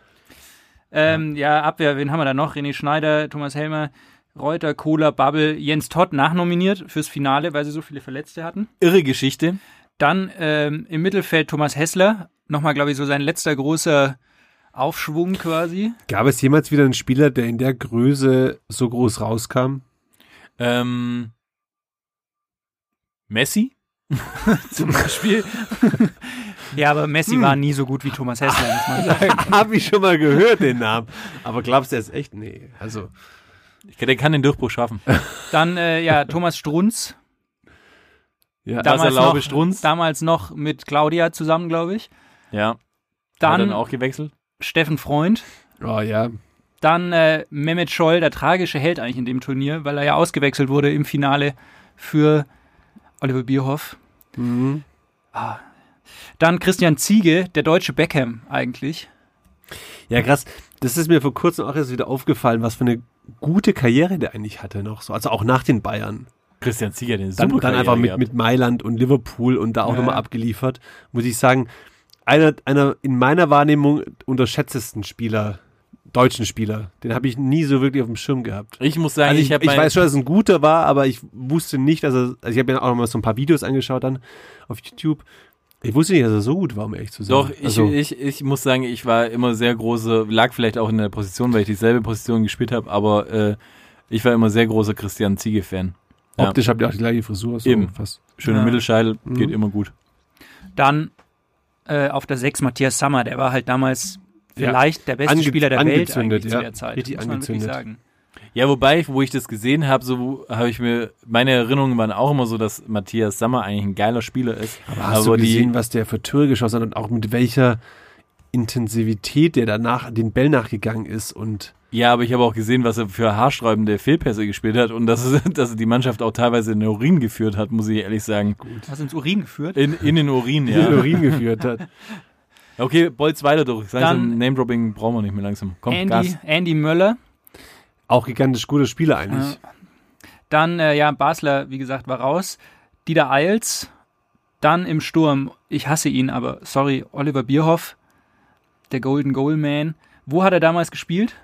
Speaker 3: Ähm, ja, Abwehr, wen haben wir da noch? René Schneider, Thomas Helmer, Reuter, Kohler, Babbel, Jens Todd nachnominiert fürs Finale, weil sie so viele Verletzte hatten.
Speaker 2: Irre Geschichte.
Speaker 3: Dann ähm, im Mittelfeld Thomas Hessler, nochmal, glaube ich, so sein letzter großer Aufschwung quasi.
Speaker 1: Gab es jemals wieder einen Spieler, der in der Größe so groß rauskam?
Speaker 2: Ähm, Messi? <laughs>
Speaker 3: Zum Beispiel. <laughs> ja, aber Messi war nie so gut wie Thomas Hessler, muss man <laughs> sagen.
Speaker 1: Hab ich schon mal gehört, den Namen. Aber glaubst du, er ist echt? Nee. Also,
Speaker 2: Ich, der kann den Durchbruch schaffen.
Speaker 3: Dann, äh, ja, Thomas Strunz.
Speaker 1: ja.
Speaker 2: Da-
Speaker 3: Damals noch,
Speaker 2: Strunz.
Speaker 3: damals noch mit Claudia zusammen, glaube ich.
Speaker 2: Ja. Hat
Speaker 3: Dann,
Speaker 2: dann auch gewechselt.
Speaker 3: Steffen Freund.
Speaker 1: oh ja.
Speaker 3: Dann äh, Mehmet Scholl, der tragische Held eigentlich in dem Turnier, weil er ja ausgewechselt wurde im Finale für Oliver Bierhoff.
Speaker 1: Mhm.
Speaker 3: Dann Christian Ziege, der deutsche Beckham eigentlich.
Speaker 1: Ja, krass. Das ist mir vor kurzem auch erst wieder aufgefallen, was für eine gute Karriere der eigentlich hatte noch so. Also auch nach den Bayern.
Speaker 2: Christian Zieger, den
Speaker 1: Dann,
Speaker 2: super
Speaker 1: dann einfach
Speaker 2: Karriere
Speaker 1: mit, mit Mailand und Liverpool und da auch
Speaker 3: Ja.
Speaker 1: nochmal abgeliefert. Muss ich sagen, einer, einer in meiner Wahrnehmung unterschätztesten Spieler, deutschen Spieler. Den habe ich nie so wirklich auf dem Schirm gehabt.
Speaker 2: Ich muss sagen,
Speaker 1: Also
Speaker 2: ich,
Speaker 1: ich,
Speaker 2: habe
Speaker 1: ich weiß schon, dass es ein guter war, aber ich wusste nicht, dass er, also ich habe mir auch noch mal so ein paar Videos angeschaut dann auf YouTube. Ich wusste nicht, dass er so gut war, um ehrlich zu sein.
Speaker 2: Doch, ich,
Speaker 1: also,
Speaker 2: ich, ich muss sagen, ich war immer sehr große, lag vielleicht auch in der Position, weil ich dieselbe Position gespielt habe, aber äh, ich war immer sehr großer Christian Ziege-Fan. Ja.
Speaker 1: optisch habt ihr auch die gleiche Frisur. So
Speaker 2: Eben.
Speaker 1: Fast.
Speaker 2: Schöner
Speaker 3: Ja.
Speaker 2: Mittelscheitel,
Speaker 1: Mhm.
Speaker 2: geht immer gut.
Speaker 3: Dann äh, auf der 6 Matthias Sammer, der war halt damals
Speaker 1: Ja.
Speaker 3: vielleicht der beste
Speaker 1: Ange-
Speaker 3: Spieler der Welt
Speaker 1: angezündet,
Speaker 3: eigentlich
Speaker 1: ja.
Speaker 3: zu der Zeit.
Speaker 1: Richtig
Speaker 3: muss man wirklich
Speaker 1: angezündet.
Speaker 3: sagen.
Speaker 2: Ja, wobei, wo ich das gesehen habe, so habe ich mir, meine Erinnerungen waren auch immer so, dass Matthias Sammer eigentlich ein geiler Spieler ist.
Speaker 1: Aber hast du gesehen, was der für Tore geschossen hat und auch mit welcher Intensivität der danach den Bell nachgegangen ist und
Speaker 2: Ja, aber ich habe auch gesehen, was er für haarsträubende Fehlpässe gespielt hat und dass, es, <laughs> dass er die Mannschaft auch teilweise in den Urin geführt hat, muss ich ehrlich sagen.
Speaker 3: Hast du ins Urin geführt?
Speaker 2: In, in den Urin,
Speaker 1: ja.
Speaker 2: ja.
Speaker 1: Urin geführt hat. <laughs>
Speaker 2: Okay, Bolz weiter durch.
Speaker 3: Dann-
Speaker 2: Name-Dropping brauchen wir nicht mehr langsam. Komm,
Speaker 3: Andy,
Speaker 2: Gas.
Speaker 3: Andy Möller.
Speaker 1: Auch gigantisch guter Spieler eigentlich.
Speaker 3: Ja. Dann, äh, ja, Basler, wie gesagt, war raus. Dieter Eils. Dann im Sturm, ich hasse ihn, aber sorry, Oliver Bierhoff, der Golden Goal Man. Wo hat er damals gespielt?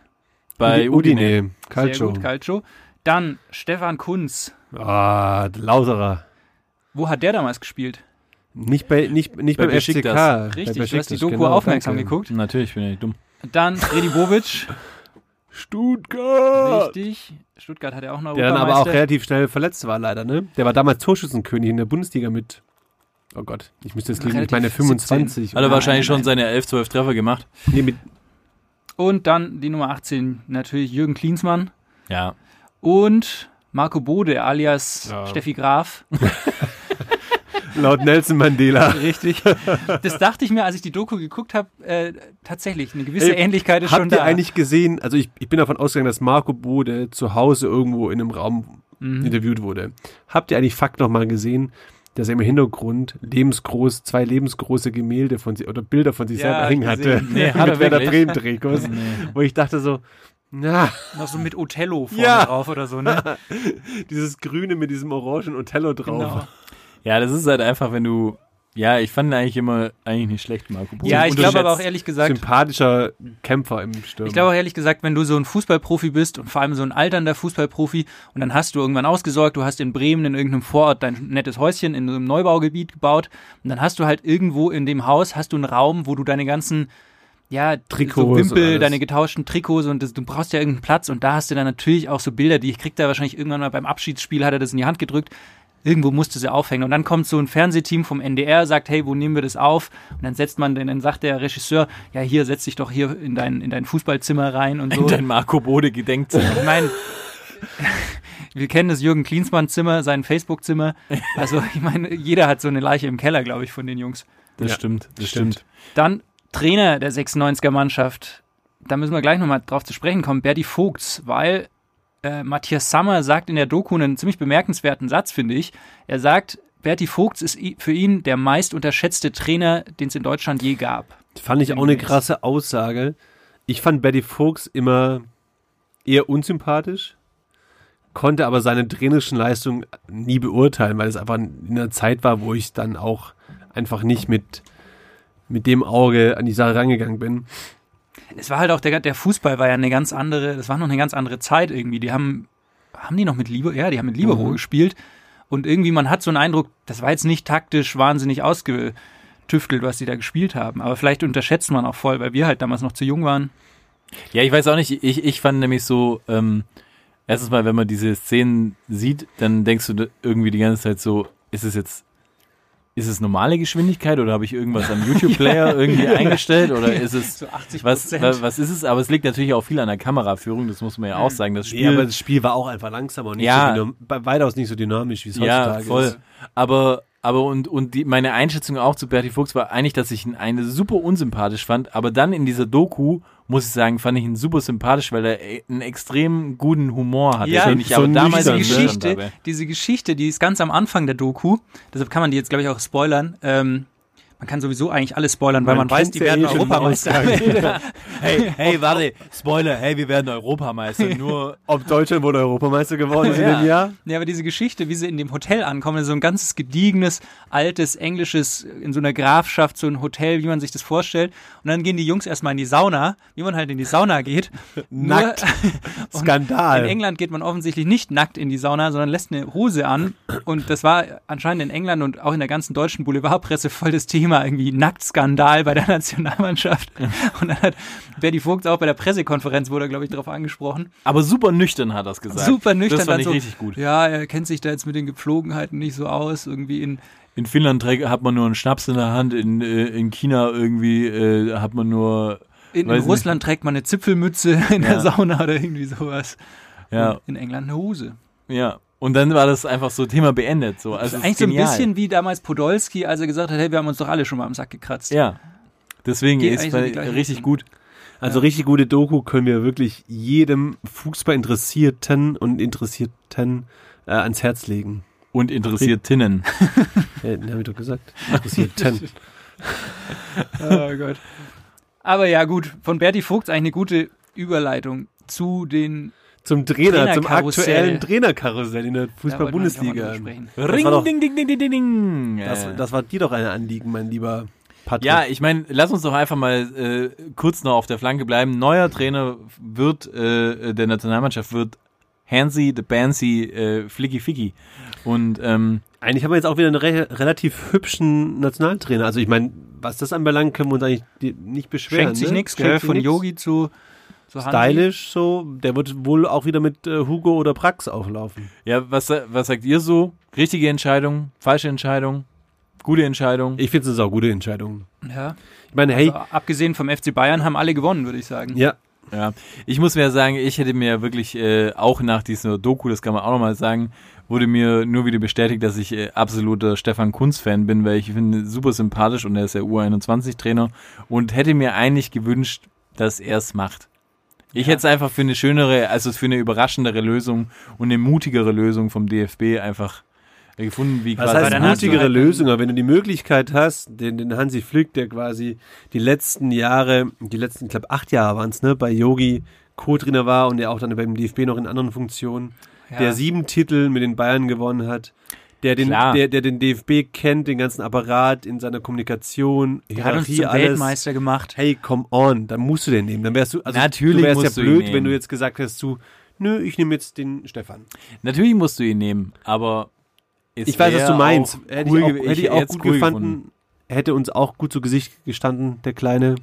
Speaker 2: Bei Udine.
Speaker 1: Calcio.
Speaker 3: Sehr gut, Calcio. Dann Stefan Kunz.
Speaker 1: Ah, der Lauterer.
Speaker 3: Wo hat der damals gespielt?
Speaker 1: Nicht bei nicht, nicht
Speaker 2: Bei
Speaker 1: beim FCK.
Speaker 2: Besiktas.
Speaker 1: bei
Speaker 3: Richtig, du hast die Doku
Speaker 1: genau,
Speaker 3: aufmerksam
Speaker 1: danke.
Speaker 3: geguckt.
Speaker 2: Natürlich, bin ich nicht dumm.
Speaker 3: Dann Freddy Bobic. <laughs>
Speaker 1: Stuttgart.
Speaker 3: Richtig. Stuttgart hat er auch noch
Speaker 1: Der dann aber auch relativ schnell verletzt war, leider, ne? Der war damals Torschützenkönig in der Bundesliga mit. Oh Gott, ich müsste jetzt lügen, ich meine
Speaker 3: 17.
Speaker 1: 25.
Speaker 2: Hat er
Speaker 3: Nein,
Speaker 2: wahrscheinlich
Speaker 3: nein,
Speaker 2: schon seine 11, 12 Treffer gemacht.
Speaker 1: Nee, mit,
Speaker 3: Und dann die Nummer 18, natürlich Jürgen Klinsmann.
Speaker 2: Ja.
Speaker 3: Und Marco Bode alias
Speaker 1: Ja.
Speaker 3: Steffi Graf. <laughs>
Speaker 1: laut Nelson Mandela. <laughs>
Speaker 3: Richtig. Das dachte ich mir, als ich die Doku geguckt habe, äh, tatsächlich. Eine gewisse
Speaker 1: Ey,
Speaker 3: Ähnlichkeit ist
Speaker 1: Habt
Speaker 3: schon
Speaker 1: ihr
Speaker 3: da.
Speaker 1: eigentlich gesehen, also ich, ich bin davon ausgegangen, dass Marco Bode zu Hause irgendwo in einem Raum
Speaker 3: Mhm.
Speaker 1: interviewt wurde. Habt ihr eigentlich Fakt nochmal gesehen, dass er im Hintergrund lebensgroß, zwei lebensgroße Gemälde von sich oder Bilder von sich
Speaker 3: Ja,
Speaker 1: selber hängen hatte?
Speaker 2: Nee, <laughs> hat
Speaker 1: mit Werder? Bremen Trikots. Wo ich dachte so, na,
Speaker 3: Noch so mit Othello vorne
Speaker 1: Ja.
Speaker 3: drauf oder so, ne? <laughs>
Speaker 1: dieses Grüne mit diesem orangen Otello drauf.
Speaker 3: Genau.
Speaker 2: Ja, das ist halt einfach, wenn du. Ja, ich fand ihn eigentlich immer eigentlich nicht schlecht, Marco Bode.
Speaker 3: Ja, ich glaube aber auch ehrlich gesagt,
Speaker 1: Sympathischer Kämpfer im Sturm.
Speaker 3: ich glaube auch ehrlich gesagt, wenn du so ein Fußballprofi bist und vor allem so ein alternder Fußballprofi und dann hast du irgendwann ausgesorgt, du hast in Bremen in irgendeinem Vorort dein nettes Häuschen in so einem Neubaugebiet gebaut und dann hast du halt irgendwo in dem Haus hast du einen Raum, wo du deine ganzen ja,
Speaker 1: Trikots
Speaker 3: so Wimpel,
Speaker 1: alles.
Speaker 3: deine getauschten Trikots und das, du brauchst ja irgendeinen Platz und da hast du dann natürlich auch so Bilder, die ich krieg da wahrscheinlich irgendwann mal beim Abschiedsspiel hat er das in die Hand gedrückt. Irgendwo musste sie aufhängen. Und dann kommt so ein Fernsehteam vom NDR, sagt, hey, wo nehmen wir das auf? Und dann setzt man, den, dann sagt der Regisseur, ja, hier, setz dich doch hier in dein, in dein Fußballzimmer rein und so.
Speaker 2: Dein Marco Bode Gedenkzimmer.
Speaker 3: Ich meine, wir kennen das Jürgen Klinsmann-Zimmer, sein Facebook-Zimmer. Also, ich meine, jeder hat so eine Leiche im Keller, glaube ich, von den Jungs.
Speaker 2: Das
Speaker 1: Ja,
Speaker 2: stimmt, das
Speaker 1: stimmt.
Speaker 2: stimmt.
Speaker 3: Dann Trainer der 96er-Mannschaft. Da müssen wir gleich nochmal drauf zu sprechen kommen. Berti Vogts, weil äh, Matthias Sammer sagt in der Doku einen ziemlich bemerkenswerten Satz, finde ich. Er sagt, Berti Vogts ist für ihn der meist unterschätzte Trainer, den es in Deutschland je gab.
Speaker 1: Fand ich auch eine krasse Aussage. Ich fand Betty Fuchs immer eher unsympathisch, konnte aber seine trainerischen Leistungen nie beurteilen, weil es einfach in einer Zeit war, wo ich dann auch einfach nicht mit, mit dem Auge an die Sache rangegangen bin.
Speaker 3: Es war halt auch, der, der Fußball war ja eine ganz andere, das war noch eine ganz andere Zeit irgendwie. Die haben, haben die noch mit Liebe, ja, die haben mit Libero
Speaker 1: Mhm.
Speaker 3: gespielt. Und irgendwie, man hat so einen Eindruck, das war jetzt nicht taktisch wahnsinnig ausgetüftelt was die da gespielt haben. Aber vielleicht unterschätzt man auch voll, weil wir halt damals noch zu jung waren.
Speaker 2: Ja, ich weiß auch nicht. Ich, ich fand nämlich so, ähm, erstens mal, wenn man diese Szenen sieht, dann denkst du irgendwie die ganze Zeit so, ist es jetzt, ist es normale Geschwindigkeit oder habe ich irgendwas am YouTube-Player <laughs> irgendwie eingestellt oder ist es,
Speaker 3: So 80
Speaker 2: was, was, ist es? Aber es liegt natürlich auch viel an der Kameraführung, das muss man ja auch sagen. Das Spiel,
Speaker 1: Ja, aber das Spiel war auch einfach langsamer und nicht
Speaker 2: Ja.
Speaker 1: so weitaus nicht so dynamisch, wie es
Speaker 2: ja,
Speaker 1: heutzutage
Speaker 2: voll.
Speaker 1: ist.
Speaker 2: Aber, aber und, und die, meine Einschätzung auch zu Bertie Fuchs war eigentlich, dass ich ihn eine super unsympathisch fand, aber dann in dieser Doku, muss ich sagen, fand ich ihn super sympathisch, weil er e- einen extrem guten Humor hatte.
Speaker 3: Ja,
Speaker 2: den ich
Speaker 1: so
Speaker 2: aber damals
Speaker 3: diese Geschichte, diese Geschichte, die ist ganz am Anfang der Doku. Deshalb kann man die jetzt, glaube ich, auch spoilern. Ähm, man kann sowieso eigentlich alles spoilern, weil
Speaker 1: Man
Speaker 3: man weiß, die werden
Speaker 1: eh
Speaker 3: Europameister. <laughs>
Speaker 2: Hey, hey, warte, Spoiler, hey, wir werden Europameister, nur
Speaker 1: Ob Deutschland wohl Europameister geworden ist in
Speaker 2: Ja.
Speaker 1: dem Jahr?
Speaker 3: Ja, aber diese Geschichte, wie sie in dem Hotel ankommen, ist so ein ganzes gediegenes, altes, englisches, in so einer Grafschaft, so ein Hotel, wie man sich das vorstellt. Und dann gehen die Jungs erstmal in die Sauna, wie man halt in die Sauna geht. <laughs>
Speaker 1: Nackt. <laughs> Skandal.
Speaker 3: In England geht man offensichtlich nicht nackt in die Sauna, sondern lässt eine Hose an. Und das war anscheinend in England und auch in der ganzen deutschen Boulevardpresse voll das Thema, irgendwie Nacktskandal bei der <laughs> Nationalmannschaft. Und dann hat Berdi Vogt auch bei der Pressekonferenz, wurde, glaube ich, darauf angesprochen.
Speaker 2: aber super nüchtern hat er es gesagt.
Speaker 3: Super nüchtern.
Speaker 2: Das fand ich
Speaker 3: so,
Speaker 2: richtig gut.
Speaker 3: Ja, er kennt sich da jetzt mit den Gepflogenheiten nicht so aus. Irgendwie in,
Speaker 2: In Finnland trägt, hat man nur einen Schnaps in der Hand, in, äh, in China irgendwie äh, hat man nur,
Speaker 3: in, in
Speaker 2: Weiß nicht.
Speaker 3: Russland trägt man eine Zipfelmütze in der
Speaker 2: Ja.
Speaker 3: Sauna oder irgendwie sowas.
Speaker 2: ja,
Speaker 3: Und in England eine Hose.
Speaker 2: ja. Und dann war das einfach so Thema beendet. So. Also
Speaker 3: Eigentlich so ein bisschen wie damals Podolski, als er gesagt hat, hey, wir haben uns doch alle schon mal am Sack gekratzt.
Speaker 2: Ja. Deswegen
Speaker 3: Geht
Speaker 2: ist
Speaker 3: so
Speaker 2: richtig gut.
Speaker 1: Also richtig gute Doku können wir wirklich jedem Fußballinteressierten und Interessierten äh, ans Herz legen.
Speaker 2: Und interessiert Tinnen.
Speaker 1: Äh, <laughs> habe ich doch gesagt. Interessierten. <laughs>
Speaker 3: Oh Gott. Aber ja, gut, von Berti Vogt eigentlich eine gute Überleitung zu den
Speaker 1: Zum Trainer, zum aktuellen Trainerkarussell in der Fußball-Bundesliga.
Speaker 2: Ring,
Speaker 1: doch-
Speaker 2: ding, ding, ding, ding, ding, ding.
Speaker 1: Das, das war dir doch ein Anliegen, mein lieber Patrick.
Speaker 2: ja, ich meine, lass uns doch einfach mal äh, kurz noch auf der Flanke bleiben. Neuer Trainer wird, äh, der Nationalmannschaft wird Hansi, the Bansi, äh, Flicky Ficky. Und ähm,
Speaker 1: Eigentlich haben wir jetzt auch wieder einen re relativ hübschen Nationaltrainer. Also ich meine, was das anbelangt, können wir uns eigentlich nicht beschweren.
Speaker 3: Schenkt sich
Speaker 1: ne?
Speaker 3: nichts, gell? Von. Yogi zu, Hansi.
Speaker 1: Stylisch so. Der wird wohl auch wieder mit äh, Hugo oder Prax auflaufen.
Speaker 2: ja, was, was sagt ihr so? Richtige Entscheidung, falsche Entscheidung, gute Entscheidung?
Speaker 1: Ich finde es auch gute Entscheidung.
Speaker 3: Ja.
Speaker 1: Ich meine, hey,
Speaker 3: Also, abgesehen vom FC Bayern haben alle gewonnen, würde ich sagen.
Speaker 1: ja,
Speaker 2: Ja, ich muss mir sagen, ich hätte mir wirklich äh, auch nach dieser Doku, das kann man auch nochmal sagen, wurde mir nur wieder bestätigt, dass ich äh, absoluter Stefan Kunz-Fan bin, weil ich finde ihn super sympathisch und er ist ja U21-Trainer und hätte mir eigentlich gewünscht, dass er es macht. Ich hätte es einfach für eine schönere, also für eine überraschendere Lösung und eine mutigere Lösung vom DFB einfach gefunden, wie
Speaker 1: was
Speaker 2: quasi
Speaker 1: heißt
Speaker 3: hast du
Speaker 1: mutigere
Speaker 3: halt
Speaker 1: Lösung? Aber wenn du die Möglichkeit hast, den, den Hansi Flick, der quasi die letzten Jahre, die letzten, ich glaube acht Jahre waren es, ne, bei Yogi Co-Trainer war und der auch dann beim DFB noch in anderen Funktionen,
Speaker 3: Ja.
Speaker 1: der sieben Titel mit den Bayern gewonnen hat, der den,
Speaker 2: Klar.
Speaker 1: der, der den DFB kennt, den ganzen Apparat in seiner Kommunikation,
Speaker 3: Der hat uns
Speaker 1: Hierarchie,
Speaker 3: zum
Speaker 1: alles.
Speaker 3: Weltmeister gemacht.
Speaker 1: Hey, come on, dann musst du den nehmen. Dann wärst du, also
Speaker 2: Natürlich
Speaker 1: du wärst ja blöd, wenn du jetzt gesagt hast, du, nö, ich nehme jetzt den Stefan.
Speaker 2: Natürlich musst du ihn nehmen, aber
Speaker 1: Ich weiß, was du meinst. Hätte
Speaker 2: cool
Speaker 1: ich auch, hätte ich auch gut
Speaker 2: cool
Speaker 1: gefunden.
Speaker 2: gefunden.
Speaker 1: Hätte uns auch gut zu Gesicht gestanden, der Kleine.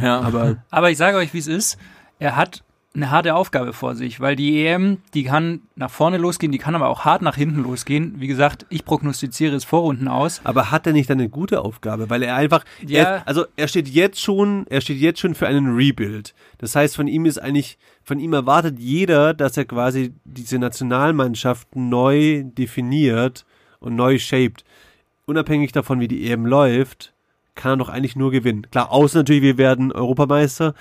Speaker 2: Ja,
Speaker 1: Aber <laughs>
Speaker 3: Aber ich sage euch, wie es ist. Er hat eine harte Aufgabe vor sich, weil die EM, die kann nach vorne losgehen, die kann aber auch hart nach hinten losgehen. Wie gesagt, ich prognostiziere es Vorrunden aus.
Speaker 1: Aber hat er nicht eine gute Aufgabe? Weil er einfach,
Speaker 3: Ja.
Speaker 1: er, also er steht jetzt schon, er steht jetzt schon für einen Rebuild. Das heißt, von ihm ist eigentlich, von ihm erwartet jeder, dass er quasi diese Nationalmannschaft neu definiert und neu shaped. Unabhängig davon, wie die EM läuft, kann er doch eigentlich nur gewinnen. Klar, außer natürlich, wir werden Europameister.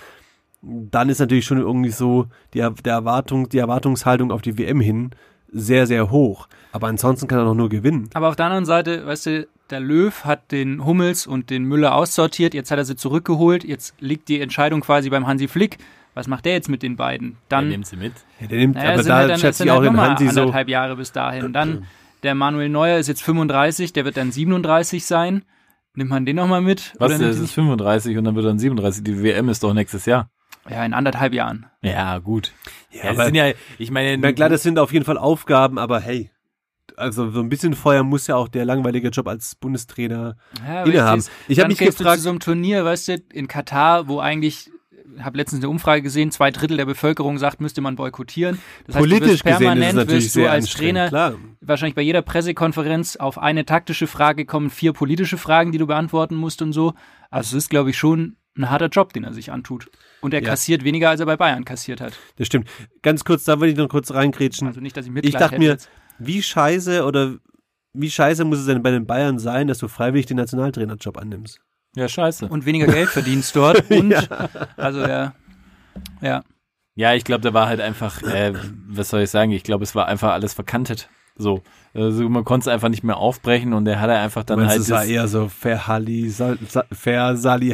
Speaker 1: Dann ist natürlich schon irgendwie so die, Er- der Erwartung, die Erwartungshaltung auf die WM hin sehr, sehr hoch. Aber ansonsten kann er doch nur gewinnen.
Speaker 3: Aber auf der anderen Seite, weißt du, der Löw hat den Hummels und den Müller aussortiert, jetzt hat er sie zurückgeholt, jetzt liegt die Entscheidung quasi beim Hansi Flick. Was macht der jetzt mit den beiden?
Speaker 2: dann
Speaker 3: Dann,
Speaker 2: nimmt sie mit.
Speaker 1: Ja, der nimmt,
Speaker 3: naja,
Speaker 1: aber da
Speaker 3: halt dann,
Speaker 1: schätze ich auch
Speaker 3: halt
Speaker 1: den
Speaker 3: nochmal
Speaker 1: Hansi so.
Speaker 3: anderthalb Jahre bis dahin. Dann der Manuel Neuer ist jetzt 35, der wird dann 37 sein. Nimmt man den nochmal mit?
Speaker 2: Was,
Speaker 3: Oder
Speaker 2: das
Speaker 3: nimmt
Speaker 2: ist 35 und dann wird dann 37. Die WM ist doch nächstes Jahr.
Speaker 3: Ja, in anderthalb Jahren.
Speaker 2: Ja, gut. Ja, das
Speaker 1: aber-
Speaker 2: sind ja, ich meine,
Speaker 1: Na klar, das sind auf jeden Fall Aufgaben, aber hey, also so ein bisschen Feuer muss ja auch der langweilige Job als Bundestrainer
Speaker 3: Ja,
Speaker 1: innehaben.
Speaker 3: weißt du,
Speaker 1: Ich habe mich
Speaker 3: gehst du
Speaker 1: gefragt,
Speaker 3: zu so einem Turnier, weißt du, in Katar, wo eigentlich habe letztens eine Umfrage gesehen, zwei Drittel der Bevölkerung sagt, müsste man boykottieren. Das heißt, du
Speaker 1: politisch gesehen es
Speaker 3: permanent
Speaker 1: natürlich
Speaker 3: wirst du
Speaker 1: sehr
Speaker 3: als Trainer
Speaker 1: Klar.
Speaker 3: wahrscheinlich bei jeder Pressekonferenz auf eine taktische Frage kommen vier politische Fragen, die du beantworten musst und so. Also es ist, glaube ich, schon ein harter Job, den er sich antut. Und er
Speaker 1: Ja.
Speaker 3: kassiert weniger, als er bei Bayern kassiert hat.
Speaker 1: Das stimmt. Ganz kurz, da wollte ich noch kurz reingrätschen.
Speaker 3: Also nicht, dass ich Mitleid
Speaker 1: ich dachte
Speaker 3: hätte
Speaker 1: mir,
Speaker 3: jetzt.
Speaker 1: wie scheiße oder wie scheiße muss es denn bei den Bayern sein, dass du freiwillig den Nationaltrainerjob annimmst?
Speaker 2: Ja, scheiße.
Speaker 3: und weniger Geld verdienst dort. <laughs> Und also ja, ja.
Speaker 2: Ja, ich glaube, da war halt einfach, äh, was soll ich sagen, ich glaube, es war einfach alles verkantet. So. Also man konnte es einfach nicht mehr aufbrechen und er hat einfach dann
Speaker 1: Meinst,
Speaker 2: halt.
Speaker 1: es war
Speaker 2: das-
Speaker 1: eher so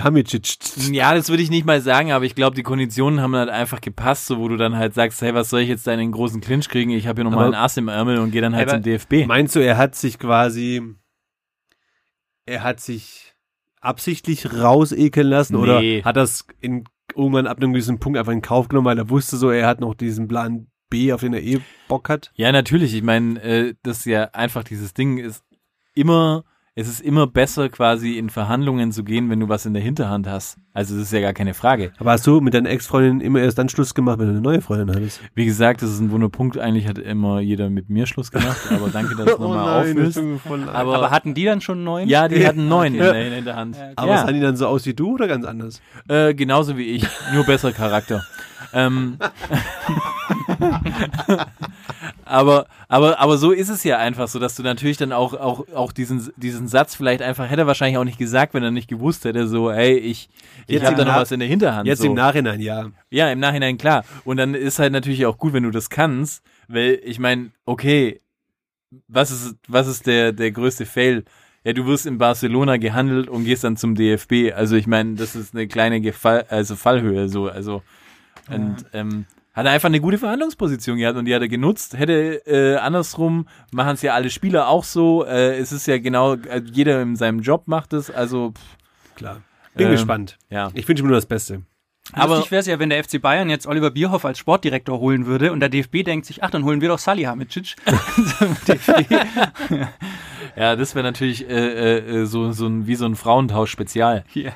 Speaker 1: Hamicic.
Speaker 2: ja, das würde ich nicht mal sagen, aber ich glaube, die Konditionen haben halt einfach gepasst, so wo du dann halt sagst, hey, was soll ich jetzt da in den großen Clinch kriegen? Ich habe hier nochmal einen Ass im Ärmel und gehe dann halt zum DFB.
Speaker 1: Meinst du, er hat sich quasi, er hat sich absichtlich rausekeln lassen
Speaker 2: Nee.
Speaker 1: oder hat das in, irgendwann ab einem gewissen Punkt einfach in Kauf genommen, weil er wusste so, er hat noch diesen Plan B, auf den er eh Bock hat?
Speaker 2: Ja, natürlich. Ich meine, äh, das ist ja einfach dieses Ding ist immer, es ist immer besser quasi in Verhandlungen zu gehen, wenn du was in der Hinterhand hast. Also das ist ja gar keine Frage.
Speaker 1: Aber hast du mit deiner Ex-Freundin immer erst dann Schluss gemacht, wenn du eine neue Freundin hattest?
Speaker 2: Wie gesagt, das ist ein Wunderpunkt. Eigentlich hat immer jeder mit mir Schluss gemacht, aber danke, dass <laughs> du
Speaker 1: Oh
Speaker 2: nochmal auflöst.
Speaker 1: Aber,
Speaker 2: Aber,
Speaker 3: Aber hatten die dann schon einen neuen?
Speaker 2: ja, die hatten neun
Speaker 1: Ja.
Speaker 2: in, der, in der Hand.
Speaker 1: aber
Speaker 2: ja.
Speaker 1: sahen die dann so aus wie du oder ganz anders?
Speaker 2: Äh, genauso wie ich, nur besser Charakter. ähm, <laughs> <laughs> aber, aber, aber so ist es ja einfach so, dass du natürlich dann auch, auch, auch diesen, diesen Satz vielleicht einfach hätte er wahrscheinlich auch nicht gesagt, wenn er nicht gewusst hätte, so, hey, ich, ich habe da noch was in der Hinterhand.
Speaker 1: Jetzt
Speaker 2: so.
Speaker 1: im Nachhinein, ja.
Speaker 2: Ja, im Nachhinein klar. Und dann ist halt natürlich auch gut, wenn du das kannst, weil ich meine, okay, was ist, was ist der, der größte Fail? Ja, du wirst in Barcelona gehandelt und gehst dann zum DFB. Also ich meine, das ist eine kleine Gefall, also Fallhöhe so. Also und ähm, hat er einfach eine gute Verhandlungsposition gehabt und die hat er genutzt. Hätte äh, andersrum machen es ja alle Spieler auch so. Äh, es ist ja genau, äh, jeder in seinem Job macht es. Also pff,
Speaker 1: Klar. Bin
Speaker 2: Ähm,
Speaker 1: gespannt.
Speaker 2: ja.
Speaker 1: Ich wünsche mir nur das Beste.
Speaker 2: Aber-
Speaker 3: Lustig wäre es ja, wenn der FC Bayern jetzt Oliver Bierhoff als Sportdirektor holen würde und der DFB denkt sich, ach, dann holen wir doch Salihamidzic. <laughs> <laughs>
Speaker 2: Ja, das wäre natürlich äh, äh, so, so ein, wie so ein Frauentausch-Spezial.
Speaker 3: Ja.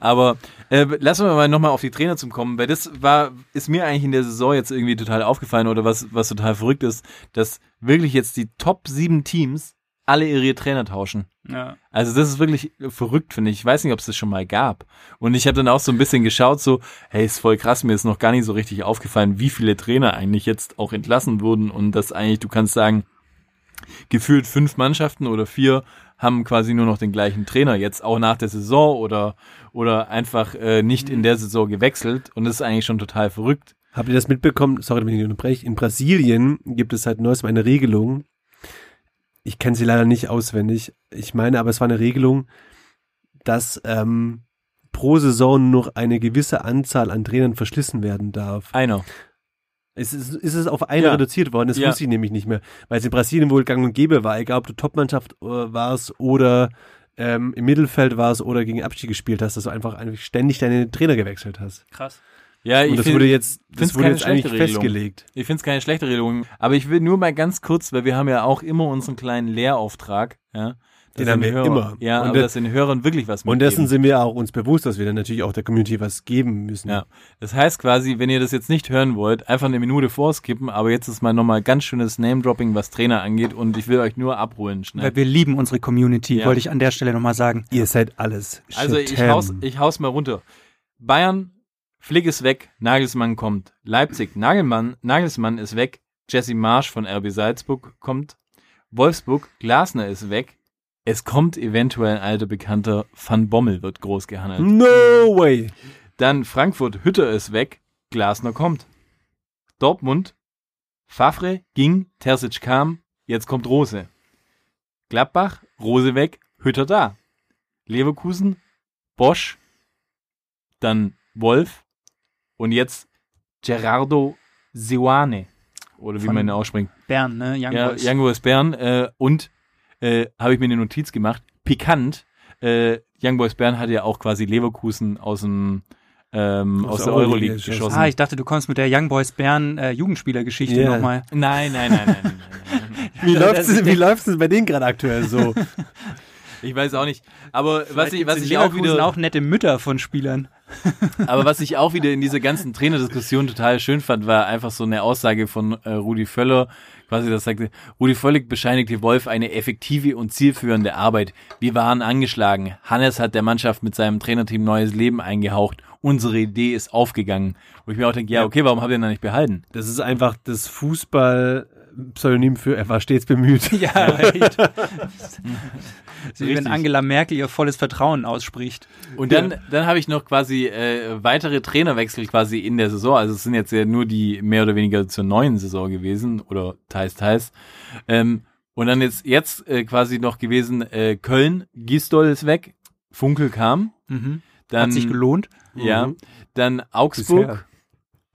Speaker 2: Aber äh, lassen wir mal nochmal auf die Trainer zum kommen, weil das war, ist mir eigentlich in der Saison jetzt irgendwie total aufgefallen oder was, was total verrückt ist, dass wirklich jetzt die Top sieben Teams alle ihre Trainer tauschen.
Speaker 3: Ja.
Speaker 2: Also das ist wirklich verrückt, finde ich. Ich weiß nicht, ob es das schon mal gab. Und ich habe dann auch so ein bisschen geschaut, so, hey, ist voll krass, mir ist noch gar nicht so richtig aufgefallen, wie viele Trainer eigentlich jetzt auch entlassen wurden und das eigentlich, du kannst sagen, gefühlt fünf Mannschaften oder vier haben quasi nur noch den gleichen Trainer jetzt auch nach der Saison oder oder einfach äh, nicht in der Saison gewechselt und das ist eigentlich schon total verrückt.
Speaker 1: Habt ihr das mitbekommen? Sorry, wenn ich unterbreche. In Brasilien gibt es seit neuestem eine Regelung. Ich kenne sie leider nicht auswendig. Ich meine, aber es war eine Regelung, dass ähm, pro Saison noch eine gewisse Anzahl an Trainern verschlissen werden darf.
Speaker 2: Einer.
Speaker 1: Es ist, ist es auf eine
Speaker 2: Ja.
Speaker 1: reduziert worden, das
Speaker 2: Ja.
Speaker 1: wusste ich nämlich nicht mehr, weil es in Brasilien wohl gang und gäbe war, egal ob du Topmannschaft äh, warst oder ähm, im Mittelfeld warst oder gegen Abstieg gespielt hast, dass du einfach, einfach ständig deine Trainer gewechselt hast.
Speaker 3: Krass.
Speaker 2: Ja,
Speaker 1: Und das
Speaker 2: find-
Speaker 1: wurde jetzt, das wurde jetzt eigentlich
Speaker 2: Regelung.
Speaker 1: festgelegt.
Speaker 2: Ich finde es keine schlechte Regelung. Aber ich will nur mal ganz kurz, weil wir haben ja auch immer unseren kleinen Lehrauftrag, ja.
Speaker 1: Den
Speaker 2: dass
Speaker 1: haben
Speaker 2: den
Speaker 1: wir
Speaker 2: Hörer-
Speaker 1: immer.
Speaker 2: Ja,
Speaker 1: Und
Speaker 2: aber dass den Hörern wirklich was
Speaker 1: Und dessen
Speaker 2: mitgeben.
Speaker 1: sind wir auch uns bewusst, dass wir dann natürlich auch der Community was geben müssen.
Speaker 2: Ja. Das heißt quasi, wenn ihr das jetzt nicht hören wollt, einfach eine Minute vorskippen, aber jetzt ist mal nochmal ganz schönes Name-Dropping, was Trainer angeht und ich will euch nur abholen schnell.
Speaker 3: Weil wir lieben unsere Community,
Speaker 2: Ja.
Speaker 3: wollte ich an der Stelle nochmal sagen.
Speaker 1: Ihr seid alles.
Speaker 2: Also ich haus, ich haus mal runter. Bayern, Flick ist weg, Nagelsmann kommt. Leipzig, Nagelmann, Nagelsmann ist weg, Jesse Marsch von RB Salzburg kommt. Wolfsburg, Glasner ist weg. Es kommt eventuell ein alter Bekannter, Van Bommel wird groß gehandelt.
Speaker 1: No way.
Speaker 2: Dann Frankfurt, Hütter ist weg, Glasner kommt. Dortmund, Favre ging, Terzic kam, jetzt kommt Rose. Gladbach, Rose weg, Hütter da. Leverkusen, Bosch, dann Wolf und jetzt Gerardo Seoane. Oder wie
Speaker 3: Von
Speaker 2: man ihn ausspricht.
Speaker 3: Bern, ne? Young
Speaker 2: Ja,
Speaker 3: Boys.
Speaker 2: Young Boys Bern. Äh, und äh, habe ich mir eine Notiz gemacht. Pikant. Äh, Young Boys Bern hat ja auch quasi Leverkusen aus dem ähm,
Speaker 1: Aus
Speaker 2: aus,
Speaker 1: der
Speaker 2: der
Speaker 1: Euroleague geschossen.
Speaker 2: geschossen.
Speaker 3: Ah, ich dachte, du kommst mit der Young Boys Bern äh, Jugendspielergeschichte
Speaker 1: Ja.
Speaker 3: nochmal.
Speaker 2: nein, nein, nein, nein, nein, nein, nein, <laughs>
Speaker 1: Wie läuft's denn, wie läuft's denn bei denen gerade aktuell so? <laughs>
Speaker 2: Ich weiß auch nicht. Aber was ich, was ich auch
Speaker 3: Leverkusen
Speaker 2: wieder,
Speaker 3: auch nette Mütter von Spielern. <laughs>
Speaker 2: aber was ich auch wieder in dieser ganzen Trainerdiskussion total schön fand, war einfach so eine Aussage von äh, Rudi Völler, quasi das sagte, Rudi Völlig bescheinigte Wolf eine effektive und zielführende Arbeit. Wir waren angeschlagen. Hannes hat der Mannschaft mit seinem Trainerteam neues Leben eingehaucht. Unsere Idee ist aufgegangen. Wo ich mir auch denke, ja, okay, warum habt ihr ihn dann nicht behalten?
Speaker 1: Das ist einfach das Fußball-Pseudonym für er war stets bemüht. <laughs>
Speaker 3: Ja, echt. So <laughs> wie wenn. Angela Merkel ihr volles Vertrauen ausspricht.
Speaker 2: Und dann, dann habe ich noch quasi äh, weitere Trainerwechsel quasi in der Saison. Also es sind jetzt ja nur die mehr oder weniger zur neuen Saison gewesen oder teils, teils. Ähm, und dann jetzt, jetzt äh, quasi noch gewesen, äh, Köln, Gisdol ist weg, Funkel kam.
Speaker 3: Mhm.
Speaker 2: Dann,
Speaker 3: Hat sich gelohnt.
Speaker 2: Ja,
Speaker 1: Mhm.
Speaker 2: dann Augsburg,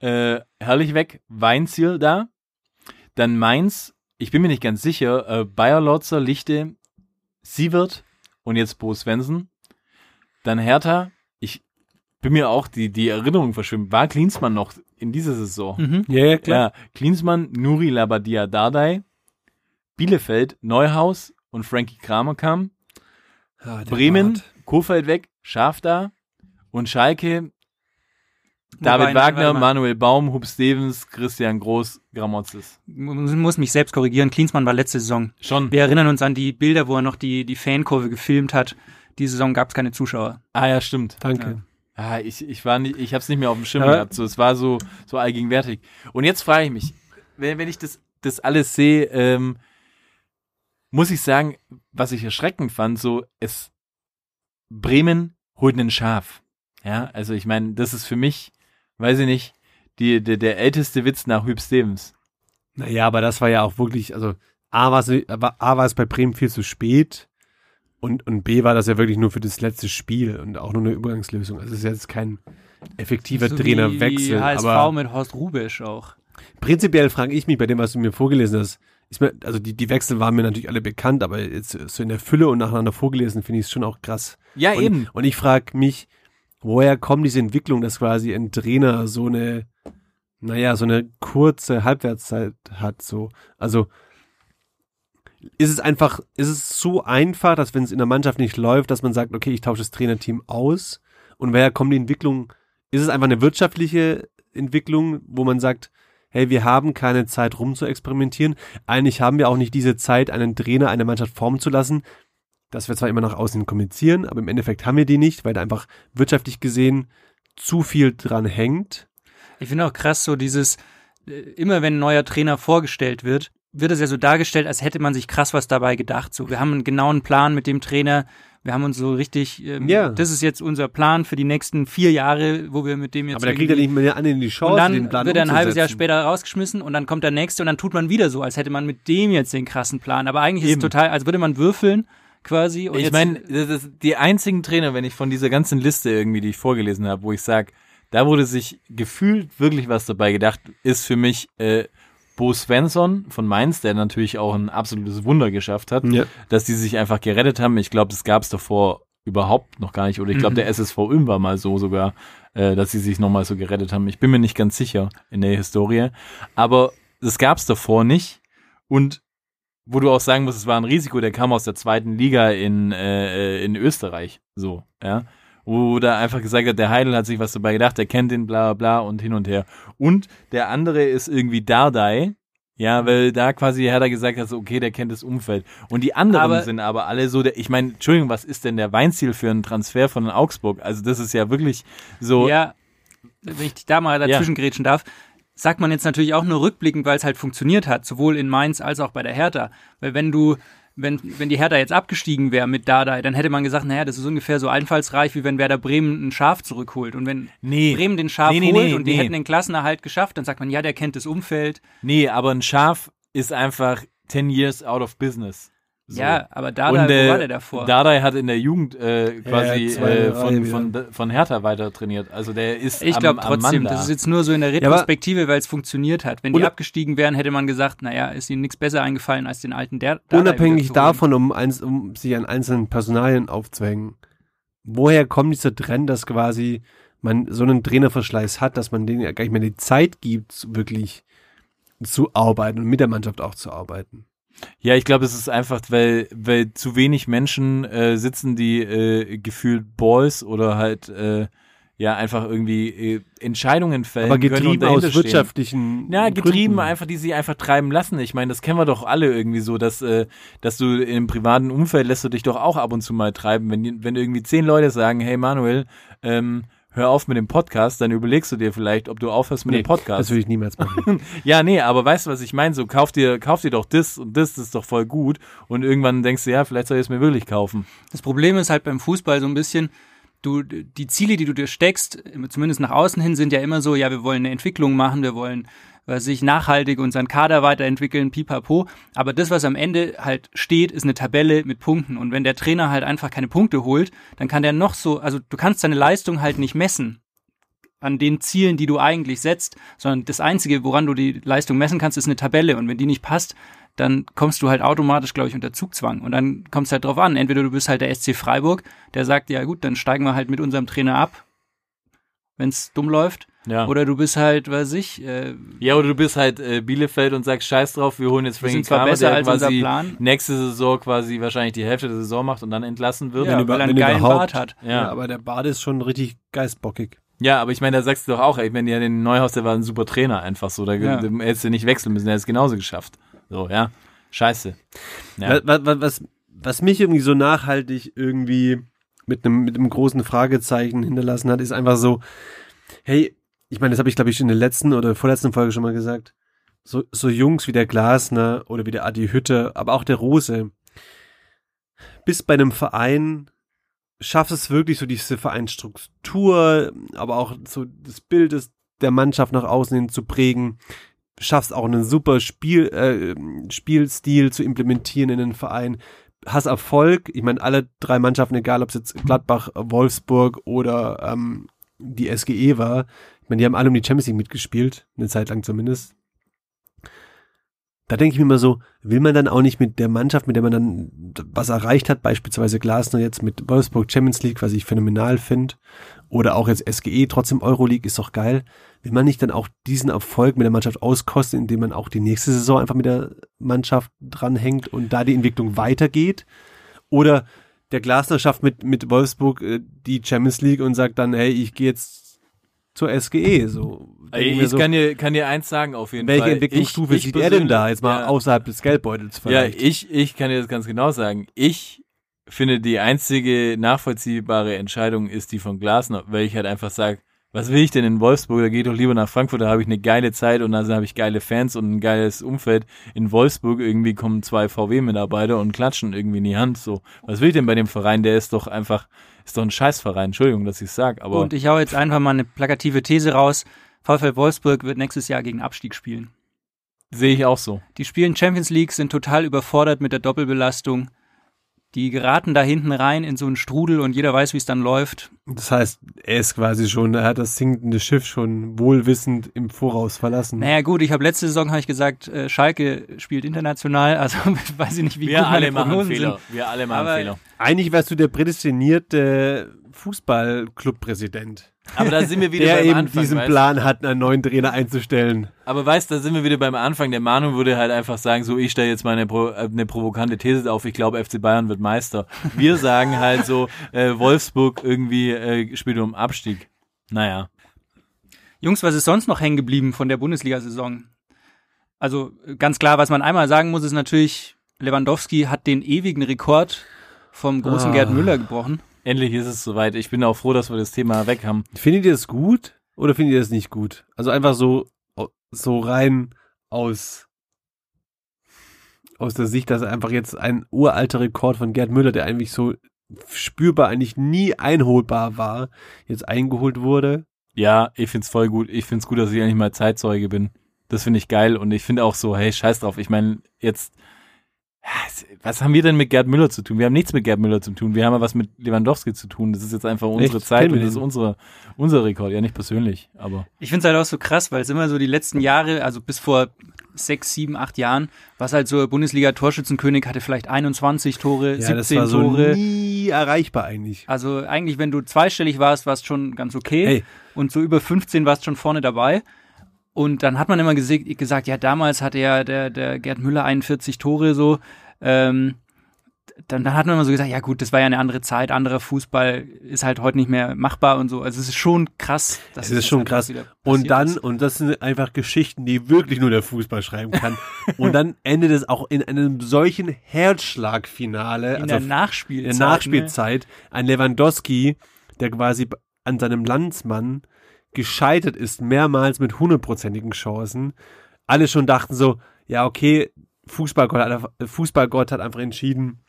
Speaker 2: äh, herrlich weg, Weinziel da. Dann Mainz, ich bin mir nicht ganz sicher, äh, Bayer Lotzer, Lichte, Sievert und jetzt Bo Svensson. Dann Hertha, ich bin mir auch die, die Erinnerung verschwimmt. War Klinsmann noch in dieser Saison?
Speaker 3: Mhm.
Speaker 1: Ja, ja, klar.
Speaker 2: Ja, Klinsmann, Nuri Labadia Dardai, Bielefeld, Neuhaus und Frankie Kramer kam.
Speaker 1: Ah,
Speaker 2: Bremen,
Speaker 1: Bart.
Speaker 2: Kofeld weg, Schaf da und Schalke, David Wagner. Manuel Baum, Hub Stevens, Christian Groß, Gramotzes.
Speaker 3: muss, muss mich selbst korrigieren. Klinsmann war letzte Saison.
Speaker 2: Schon.
Speaker 3: Wir erinnern uns an die Bilder, wo er noch die, die Fankurve gefilmt hat. Diese Saison gab es keine Zuschauer.
Speaker 2: Ah ja, stimmt.
Speaker 1: Danke.
Speaker 2: Ah, ich, ich war nicht, ich hab's nicht mehr auf dem Schirm
Speaker 1: Aber-
Speaker 2: gehabt. So, es war so, so allgegenwärtig. Und jetzt frage ich mich, wenn, wenn ich das, das alles sehe, ähm, muss ich sagen, was ich erschreckend fand, so, es, Bremen holt einen Schaf. Ja, also ich meine, das ist für mich, weiß ich nicht, die, der, der älteste Witz nach Hüb Stevens.
Speaker 1: Naja, aber das war ja auch wirklich, also A war es, A war es bei Bremen viel zu spät und, und B war das ja wirklich nur für das letzte Spiel und auch nur eine Übergangslösung. Also es ist jetzt kein effektiver
Speaker 3: So
Speaker 1: Trainerwechsel.
Speaker 3: Wie HSV
Speaker 1: aber
Speaker 3: mit Horst Rubisch auch.
Speaker 1: prinzipiell frage ich mich bei dem, was du mir vorgelesen hast, ist mir, also die, die Wechsel waren mir natürlich alle bekannt, aber jetzt so in der Fülle und nacheinander vorgelesen finde ich es schon auch krass.
Speaker 2: Ja,
Speaker 1: und,
Speaker 2: eben.
Speaker 1: Und ich frage mich, woher kommt diese Entwicklung, dass quasi ein Trainer so eine, naja, so eine kurze Halbwertszeit hat, so. Also, ist es einfach, ist es so einfach, dass wenn es in der Mannschaft nicht läuft, dass man sagt, okay, ich tausche das Trainerteam aus? Und woher kommt die Entwicklung? Ist es einfach eine wirtschaftliche Entwicklung, wo man sagt, hey, wir haben keine Zeit rum zu experimentieren. Eigentlich haben wir auch nicht diese Zeit, einen Trainer, eine Mannschaft formen zu lassen, dass wir zwar immer nach außen kommunizieren, aber im Endeffekt haben wir die nicht, weil da einfach wirtschaftlich gesehen zu viel dran hängt.
Speaker 3: Ich finde auch krass, so dieses, äh, immer wenn ein neuer Trainer vorgestellt wird, wird es ja so dargestellt, als hätte man sich krass was dabei gedacht. So, wir haben einen genauen Plan mit dem Trainer. Wir haben uns so richtig, ähm,
Speaker 1: Ja.
Speaker 3: das ist jetzt unser Plan für die nächsten vier Jahre, wo wir mit dem jetzt.
Speaker 1: aber da kriegt er nicht mehr an in die Chance,
Speaker 3: und dann
Speaker 1: den Plan
Speaker 3: wird er ein halbes Jahr später rausgeschmissen und dann kommt der nächste und dann tut man wieder so, als hätte man mit dem jetzt den krassen Plan. Aber eigentlich ist
Speaker 2: Eben.
Speaker 3: es total, als würde man würfeln quasi. Und
Speaker 2: ich meine, das ist die einzigen Trainer, wenn ich von dieser ganzen Liste irgendwie, die ich vorgelesen habe, wo ich sage, da wurde sich gefühlt wirklich was dabei gedacht, ist für mich äh, Bo Svensson von Mainz, der natürlich auch ein absolutes Wunder geschafft hat,
Speaker 1: Ja.
Speaker 2: dass die sich einfach gerettet haben. Ich glaube, das gab es davor überhaupt noch gar nicht. Oder ich glaube,
Speaker 3: Mhm.
Speaker 2: der SSV Ulm war mal so sogar, äh, dass sie sich nochmal so gerettet haben. Ich bin mir nicht ganz sicher in der Historie. Aber das gab es davor nicht. Und wo du auch sagen musst, es war ein Risiko, der kam aus der zweiten Liga in, äh, in Österreich. So, ja. Wo da einfach gesagt hat, der Heidel hat sich was dabei gedacht, der kennt den, bla bla und hin und her. Und der andere ist irgendwie Dardai, ja, weil da quasi Herder gesagt hat, so, okay, der kennt das Umfeld. Und die anderen
Speaker 3: Aber-
Speaker 2: sind aber alle so, der, ich meine, Entschuldigung, was ist denn der Weinziel für einen Transfer von Augsburg? Also das ist ja wirklich so,
Speaker 3: Ja, wenn ich dich da mal dazwischen grätschen darf, sagt man jetzt natürlich auch nur rückblickend, weil es halt funktioniert hat, sowohl in Mainz als auch bei der Hertha. Weil wenn du, wenn, wenn die Hertha jetzt abgestiegen wäre mit Dardai, dann hätte man gesagt, naja, das ist ungefähr so einfallsreich, wie wenn Werder Bremen ein Schaf zurückholt. Und wenn
Speaker 2: nee,
Speaker 3: Bremen den Schaf
Speaker 2: Nee, nee,
Speaker 3: holt und die hätten den Klassenerhalt geschafft, dann sagt man, ja, der kennt das Umfeld.
Speaker 2: nee, aber ein Schaf ist einfach 10 years out of business. So.
Speaker 3: Ja, aber Dardai,
Speaker 2: Und, äh,
Speaker 3: wo war der davor?
Speaker 2: Dardai hat in der Jugend äh, quasi
Speaker 1: Ja, zwei
Speaker 2: äh, von, von, von Hertha weiter trainiert. Also der ist
Speaker 3: ich glaube trotzdem, das ist jetzt nur so in der Retrospektive, weil es funktioniert hat. Wenn die abgestiegen wären, hätte man gesagt, naja, ist ihnen nichts besser eingefallen, als den alten Der Dardai
Speaker 1: Unabhängig davon, um, eins, um sich an einzelnen Personalien aufzuhängen, woher kommt dieser Trend, dass quasi man so einen Trainerverschleiß hat, dass man denen ja gar nicht mehr die Zeit gibt, wirklich zu arbeiten und mit der Mannschaft auch zu arbeiten?
Speaker 2: Ja, ich glaube, es ist einfach, weil, weil zu wenig Menschen äh, sitzen, die äh, gefühlt Balls oder halt äh, ja einfach irgendwie äh, Entscheidungen fällen
Speaker 1: Aber getrieben aus
Speaker 2: stehen.
Speaker 1: wirtschaftlichen
Speaker 2: Ja, getrieben
Speaker 1: Gründen.
Speaker 2: einfach, die sie einfach treiben lassen. Ich meine, das kennen wir doch alle irgendwie so, dass, äh, dass du im privaten Umfeld lässt du dich doch auch ab und zu mal treiben. Wenn, wenn irgendwie zehn Leute sagen, hey Manuel, ähm, hör auf mit dem Podcast, dann überlegst du dir vielleicht, ob du aufhörst mit
Speaker 1: Nee,
Speaker 2: dem Podcast.
Speaker 1: Das würde ich niemals machen. <laughs>
Speaker 2: Ja, nee, aber weißt du, was ich meine? So, kauf dir, kauf dir doch das und das, das ist doch voll gut. Und irgendwann denkst du, ja, vielleicht soll ich es mir wirklich kaufen.
Speaker 3: Das Problem ist halt beim Fußball so ein bisschen, du, die Ziele, die du dir steckst, zumindest nach außen hin, sind ja immer so, ja, wir wollen eine Entwicklung machen, wir wollen, was sich nachhaltig unseren Kader weiterentwickeln, pipapo. Aber das, was am Ende halt steht, ist eine Tabelle mit Punkten. Und wenn der Trainer halt einfach keine Punkte holt, dann kann der noch so, also du kannst deine Leistung halt nicht messen an den Zielen, die du eigentlich setzt, sondern das Einzige, woran du die Leistung messen kannst, ist eine Tabelle. Und wenn die nicht passt, dann kommst du halt automatisch, glaube ich, unter Zugzwang. Und dann kommt es halt drauf an. Entweder du bist halt der SC Freiburg, der sagt, ja gut, dann steigen wir halt mit unserem Trainer ab, wenn es dumm läuft.
Speaker 2: Ja.
Speaker 3: Oder du bist halt, weiß ich, äh,
Speaker 2: ja, oder du bist halt äh, Bielefeld und sagst, scheiß drauf, wir holen jetzt Frankie Kramer,
Speaker 3: besser
Speaker 2: der
Speaker 3: als unser
Speaker 2: quasi
Speaker 3: Plan.
Speaker 2: nächste Saison quasi wahrscheinlich die Hälfte der Saison macht und dann entlassen wird.
Speaker 3: ja,
Speaker 1: über-
Speaker 3: weil er einen
Speaker 1: wenn
Speaker 3: geilen. Bart hat.
Speaker 2: ja.
Speaker 1: Ja, aber der Bade ist schon richtig geistbockig.
Speaker 2: Ja, aber ich meine, da sagst du doch auch, ey, wenn ja den Neuhaus, der war ein super Trainer einfach so, da
Speaker 3: Ja.
Speaker 2: ja. hättest du nicht wechseln müssen, der hätte es genauso geschafft. So, ja. Scheiße. Ja.
Speaker 1: Was, was, was, was mich irgendwie so nachhaltig irgendwie mit einem mit einem großen Fragezeichen hinterlassen hat, ist einfach so, hey, ich meine, das habe ich glaube ich in der letzten oder vorletzten Folge schon mal gesagt. So, so Jungs wie der Glasner oder wie der Adi Hütte, aber auch der Rose, bis bei einem Verein schafft es wirklich so diese Vereinsstruktur, aber auch so das Bild des, der Mannschaft nach außen hin zu prägen, schaffst auch einen super Spiel, äh, Spielstil zu implementieren in den Verein, hast Erfolg, ich meine, alle drei Mannschaften, egal ob es jetzt Gladbach, Wolfsburg oder ähm, die SGE war, ich meine, die haben alle um die Champions League mitgespielt, eine Zeit lang zumindest. Da denke ich mir immer so, will man dann auch nicht mit der Mannschaft, mit der man dann was erreicht hat, beispielsweise Glasner jetzt mit Wolfsburg Champions League, was ich phänomenal finde, oder auch jetzt SGE, trotzdem Euroleague ist doch geil, will man nicht dann auch diesen Erfolg mit der Mannschaft auskosten, indem man auch die nächste Saison einfach mit der Mannschaft dranhängt und da die Entwicklung weitergeht? Oder der Glasner schafft mit, mit Wolfsburg äh, die Champions League und sagt dann, hey, ich gehe jetzt zur SGE, so.
Speaker 2: Ey, ich
Speaker 1: so,
Speaker 2: kann dir, kann dir eins sagen auf jeden
Speaker 1: welche
Speaker 2: Fall.
Speaker 1: Entwicklungsstufe
Speaker 2: Ich- ich
Speaker 1: sieht er denn da? Jetzt mal
Speaker 2: ja.
Speaker 1: außerhalb des Geldbeutels
Speaker 2: Ja,
Speaker 1: vielleicht.
Speaker 2: ich, ich kann dir das ganz genau sagen. Ich finde, die einzige nachvollziehbare Entscheidung ist die von Glasner, weil ich halt einfach sage, was will ich denn in Wolfsburg? Da gehe ich doch lieber nach Frankfurt, da habe ich eine geile Zeit und da habe ich geile Fans und ein geiles Umfeld. In Wolfsburg irgendwie kommen zwei VW-Mitarbeiter und klatschen irgendwie in die Hand. So, was will ich denn bei dem Verein? Der ist doch einfach, ist doch ein Scheißverein. Entschuldigung, dass ich sag, aber
Speaker 3: Und ich hau jetzt einfach mal eine plakative These raus. VfL Wolfsburg wird nächstes Jahr gegen Abstieg spielen.
Speaker 2: sehe ich auch so.
Speaker 3: Die spielen Champions League, sind total überfordert mit der Doppelbelastung. Die geraten da hinten rein in so einen Strudel und jeder weiß, wie es dann läuft.
Speaker 1: Das heißt, er ist quasi schon, er hat das sinkende Schiff schon wohlwissend im Voraus verlassen.
Speaker 3: Naja gut, ich habe letzte Saison habe ich gesagt, äh, Schalke spielt international, <laughs> also weiß ich nicht, wie
Speaker 2: Wir
Speaker 3: gut
Speaker 2: alle
Speaker 3: meine
Speaker 2: machen
Speaker 3: Prognosen
Speaker 2: Fehler.
Speaker 3: sind.
Speaker 2: Wir alle machen
Speaker 3: Aber-
Speaker 2: Fehler.
Speaker 1: Eigentlich wärst du der prädestinierte Fußballclubpräsident,
Speaker 2: Aber da sind wir <laughs> wieder
Speaker 1: der
Speaker 2: beim
Speaker 1: eben
Speaker 2: Anfang.
Speaker 1: diesen
Speaker 2: weißt?
Speaker 1: Plan hat, einen neuen Trainer einzustellen.
Speaker 2: Aber weißt, da sind wir wieder beim Anfang. Der Manu würde halt einfach sagen, so ich stelle jetzt mal eine, Pro, äh, eine provokante These auf. Ich glaube, FC Bayern wird Meister. Wir <laughs> sagen halt so, äh, Wolfsburg irgendwie äh, spielt um Abstieg. Naja.
Speaker 3: Jungs, was ist sonst noch hängen geblieben von der Bundesliga-Saison? Also ganz klar, was man einmal sagen muss, ist natürlich, Lewandowski hat den ewigen Rekord vom großen
Speaker 1: Ah.
Speaker 3: Gerd Müller gebrochen.
Speaker 2: Endlich ist es soweit. Ich bin auch froh, dass wir das Thema weg haben.
Speaker 1: Findet ihr das gut oder findet ihr das nicht gut? Also einfach so, so rein aus, aus der Sicht, dass einfach jetzt ein uralter Rekord von Gerd Müller, der eigentlich so spürbar eigentlich nie einholbar war, jetzt eingeholt wurde.
Speaker 2: Ja, ich find's voll gut. Ich find's gut, dass ich endlich mal Zeitzeuge bin. Das finde ich geil und ich finde auch so, hey, scheiß drauf. Ich meine, jetzt, was haben wir denn mit Gerd Müller zu tun? Wir haben nichts mit Gerd Müller zu tun. Wir haben ja was mit Lewandowski zu tun. Das ist jetzt einfach unsere
Speaker 1: Echt?
Speaker 2: Zeit und das ist unsere, unser Rekord. Ja, nicht persönlich, aber.
Speaker 3: Ich finde es halt auch so krass, weil es immer so die letzten Jahre, also bis vor sechs, sieben, acht Jahren, was halt so Bundesliga-Torschützenkönig hatte vielleicht 21 Tore,
Speaker 1: Ja, das
Speaker 3: 17
Speaker 1: war so
Speaker 3: Tore.
Speaker 1: nie erreichbar eigentlich.
Speaker 3: Also eigentlich, wenn du zweistellig warst, warst schon ganz okay.
Speaker 1: Hey.
Speaker 3: Und so über 15 warst schon vorne dabei. Und dann hat man immer gesagt, ja, damals hatte ja der, der Gerd Müller 41 Tore so. Ähm, dann, dann hat man immer so gesagt, ja gut, das war ja eine andere Zeit, anderer Fußball ist halt heute nicht mehr machbar und so. Also es ist schon krass. dass
Speaker 1: Es ist
Speaker 3: das
Speaker 1: schon krass. Und dann,
Speaker 3: ist.
Speaker 1: und das sind einfach Geschichten, die wirklich nur der Fußball schreiben kann. <laughs> und dann endet es auch in einem solchen Herzschlagfinale,
Speaker 3: in
Speaker 1: also
Speaker 3: der
Speaker 1: in
Speaker 3: Nachspielzeit.
Speaker 1: der Nachspielzeit, ein Lewandowski, der quasi an seinem Landsmann gescheitert ist, mehrmals mit hundertprozentigen Chancen. Alle schon dachten so, ja, okay, Fußballgott hat, einfach- Fußballgott hat einfach entschieden,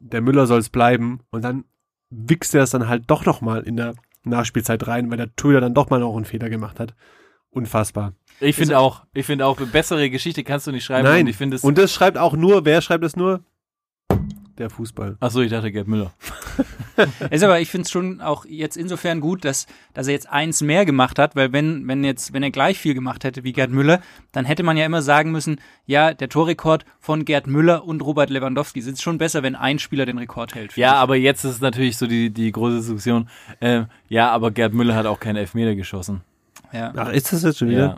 Speaker 1: der Müller soll es bleiben. Und dann wichst er es dann halt doch noch mal in der Nachspielzeit rein, weil der Torhüter dann doch mal noch einen Fehler gemacht hat. Unfassbar.
Speaker 2: Ich finde auch, ich finde auch, bessere Geschichte kannst du nicht schreiben.
Speaker 1: Nein,
Speaker 2: Und ich finde es.
Speaker 1: und das schreibt auch nur, wer schreibt das nur? Der Fußball.
Speaker 2: Achso, ich dachte Gerd Müller. <laughs>
Speaker 3: Ist aber, ich finde es schon auch jetzt insofern gut, dass, dass er jetzt eins mehr gemacht hat, weil wenn, wenn jetzt, wenn er gleich viel gemacht hätte wie Gerd Müller, dann hätte man ja immer sagen müssen, ja, der Torrekord von Gerd Müller und Robert Lewandowski. Ist schon besser, wenn ein Spieler den Rekord hält.
Speaker 2: Ja, aber jetzt ist natürlich so die, die große Diskussion. Ähm, ja, aber Gerd Müller hat auch keinen Elfmeter geschossen.
Speaker 3: ja.
Speaker 1: Ach, ist das jetzt schon wieder?
Speaker 2: Ja.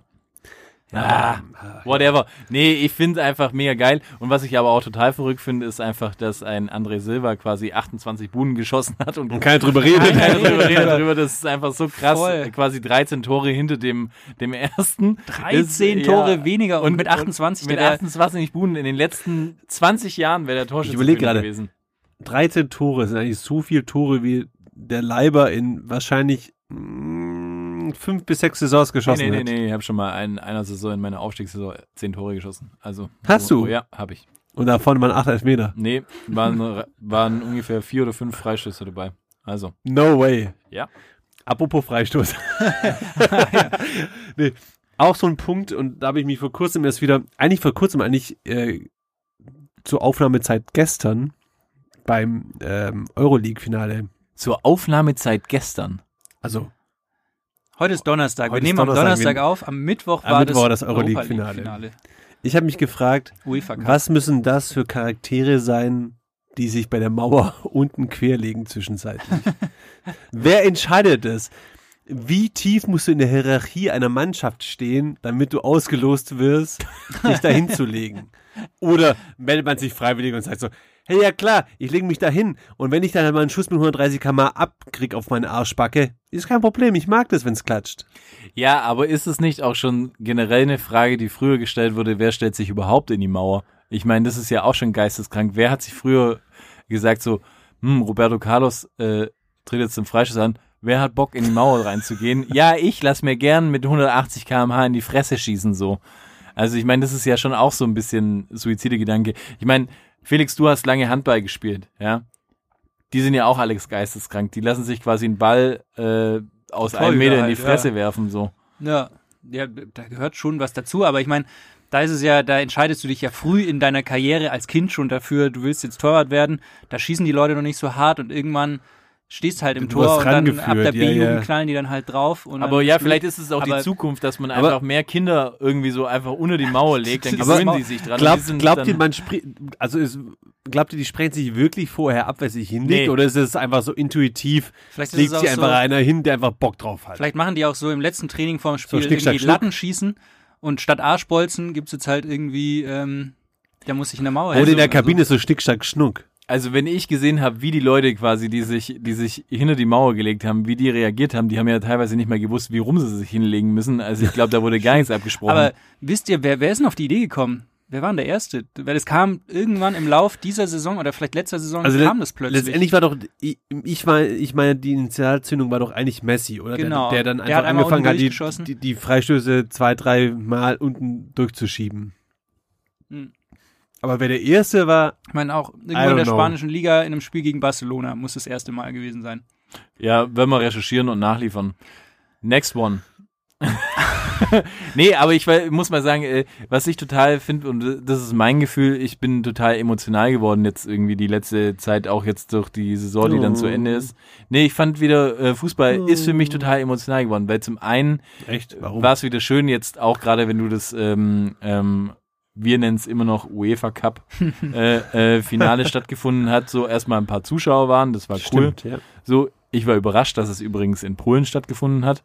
Speaker 2: Ah, whatever. Nee, ich finde es einfach mega geil. Und was ich aber auch total verrückt finde, ist einfach, dass ein André Silva quasi 28 Buden geschossen hat und
Speaker 1: Und keiner drüber redet.
Speaker 2: keiner drüber redet <laughs> darüber. Das ist einfach so krass.
Speaker 3: Voll.
Speaker 2: Quasi 13 Tore hinter dem, dem ersten.
Speaker 3: 13
Speaker 2: Ist,
Speaker 3: Tore
Speaker 2: ja.
Speaker 3: weniger und, mit 28
Speaker 2: mit
Speaker 3: der
Speaker 2: 28 Buden in den letzten 20 Jahren wäre der Torschütze
Speaker 1: Ich überleg gerade.
Speaker 2: gewesen.
Speaker 1: 13 Tore sind eigentlich so viel Tore wie der Leiber in wahrscheinlich mh, fünf bis sechs Saisons
Speaker 2: Nee,
Speaker 1: geschossen
Speaker 2: nee, nee,
Speaker 1: hat.
Speaker 2: nee, ich habe schon mal in einer Saison, in meiner Aufstiegssaison, 10 Tore geschossen. Also.
Speaker 1: Hast du?
Speaker 2: Ja, habe ich.
Speaker 1: Und davon waren acht Elfmeter.
Speaker 2: Nee, waren, waren ungefähr vier oder fünf Freistöße dabei. Also,
Speaker 1: No way.
Speaker 2: ja.
Speaker 1: Apropos Freistoß. <laughs> <laughs> nee, auch so ein Punkt, und da habe ich mich vor kurzem erst wieder, eigentlich vor kurzem, eigentlich äh, zur Aufnahmezeit gestern beim ähm, Euroleague-Finale.
Speaker 2: Zur Aufnahmezeit gestern.
Speaker 1: Also
Speaker 3: Heute ist Donnerstag.
Speaker 1: Heute
Speaker 3: wir nehmen am
Speaker 1: Donnerstag.
Speaker 3: Donnerstag auf. Am Mittwoch
Speaker 1: Am
Speaker 3: war
Speaker 1: Mittwoch war
Speaker 3: das,
Speaker 1: das Euroleague-Finale. Ich habe mich gefragt, was müssen das für Charaktere sein, die sich bei der Mauer <laughs> unten querlegen zwischenzeitlich? <laughs> Wer entscheidet das? Wie tief musst du in der Hierarchie einer Mannschaft stehen, damit du ausgelost wirst, dich dahin zu legen? <laughs> Oder meldet man sich freiwillig und sagt so, hey, ja klar, ich lege mich dahin und wenn ich dann halt mal einen Schuss mit 130 km abkrieg auf meine Arschbacke, ist kein Problem, ich mag das, wenn's klatscht.
Speaker 2: Ja, aber ist es nicht auch schon generell eine Frage, die früher gestellt wurde, wer stellt sich überhaupt in die Mauer? Ich meine, das ist ja auch schon geisteskrank. Wer hat sich früher gesagt so, hm, Roberto Carlos äh, tritt jetzt zum Freischuss an, wer hat Bock in die Mauer reinzugehen? <laughs> ja, ich lass mir gern mit 180 km/h in die Fresse schießen so. Also ich meine, das ist ja schon auch so ein bisschen suizide Gedanke. Ich meine, Felix, du hast lange Handball gespielt, ja? Die sind ja auch alles geisteskrank. Die lassen sich quasi einen Ball äh, aus
Speaker 3: Torhüter
Speaker 2: einem Meter in die
Speaker 3: halt,
Speaker 2: Fresse
Speaker 3: ja.
Speaker 2: werfen so.
Speaker 3: Ja, ja, da gehört schon was dazu, aber ich meine, da ist es ja, da entscheidest du dich ja früh in deiner Karriere als Kind schon dafür, du willst jetzt Torwart werden, da schießen die Leute noch nicht so hart und irgendwann stehst halt im
Speaker 1: Du
Speaker 3: Tor und dann ab der
Speaker 1: ja,
Speaker 3: B-Jugend
Speaker 1: ja.
Speaker 3: knallen die dann halt drauf. Und
Speaker 2: Aber ja, vielleicht ist es auch
Speaker 3: aber-
Speaker 2: die Zukunft, dass man einfach mehr Kinder irgendwie so einfach unter die Mauer legt, dann
Speaker 1: Aber-
Speaker 2: gewöhnen sie sich dran. und
Speaker 1: Glaubt,
Speaker 2: die
Speaker 1: ihr, man spri- also ist, glaubt ihr, die sprechen sich wirklich vorher ab, wer sich hinlegt?
Speaker 2: Nee.
Speaker 1: Oder ist es einfach so intuitiv,
Speaker 3: Vielleicht ist
Speaker 1: legt
Speaker 3: es auch
Speaker 1: sich einfach
Speaker 3: so-
Speaker 1: einer hin, der einfach Bock drauf hat?
Speaker 3: Vielleicht machen die auch so im letzten Training vorm Spiel
Speaker 1: Schnick, schnack,
Speaker 3: irgendwie. Latten schießen und statt Arschbolzen gibt's jetzt halt irgendwie, ähm, der muss sich in der Mauer
Speaker 1: Oder in der
Speaker 3: also-
Speaker 1: Kabine so Stick, Stack, Schnuck.
Speaker 2: Also wenn ich gesehen habe, wie die Leute quasi, die sich, die sich hinter die Mauer gelegt haben, wie die reagiert haben, die haben ja teilweise nicht mal gewusst, wie rum sie sich hinlegen müssen. Also ich glaube, da wurde gar nichts abgesprochen.
Speaker 3: Aber wisst ihr, wer, wer ist denn auf die Idee gekommen? Wer war denn der Erste? Weil es kam irgendwann im Lauf dieser Saison oder vielleicht letzter Saison
Speaker 1: Also
Speaker 3: kam das plötzlich.
Speaker 1: Letztendlich war doch, ich, ich meine, ich meine, die Initialzündung war doch eigentlich Messi, oder?
Speaker 3: Genau.
Speaker 1: Der, der dann
Speaker 3: Der
Speaker 1: einfach
Speaker 3: hat einmal
Speaker 1: angefangen hat, die, die, die Freistöße zwei, drei Mal unten durchzuschieben.
Speaker 3: Hm.
Speaker 1: Aber wer der Erste war,
Speaker 3: Ich meine auch, irgendwo in der
Speaker 1: know.
Speaker 3: spanischen Liga in einem Spiel gegen Barcelona muss das erste Mal gewesen sein.
Speaker 2: Ja, wenn wir recherchieren und nachliefern. Next one. <laughs> nee, aber ich muss mal sagen, äh, was ich total finde, und das ist mein Gefühl, ich bin total emotional geworden jetzt irgendwie die letzte Zeit, auch jetzt durch die Saison, die dann zu Ende ist. Nee, ich fand wieder, äh, Fußball ist für mich total emotional geworden, weil zum einen war es wieder schön jetzt auch gerade, wenn du das, ähm, ähm, wir nennen es immer noch UEFA Cup äh, äh, Finale <laughs> stattgefunden hat, so erstmal ein paar Zuschauer waren, das war cool.
Speaker 1: Stimmt, ja.
Speaker 2: So, ich war überrascht, dass es übrigens in Polen stattgefunden hat.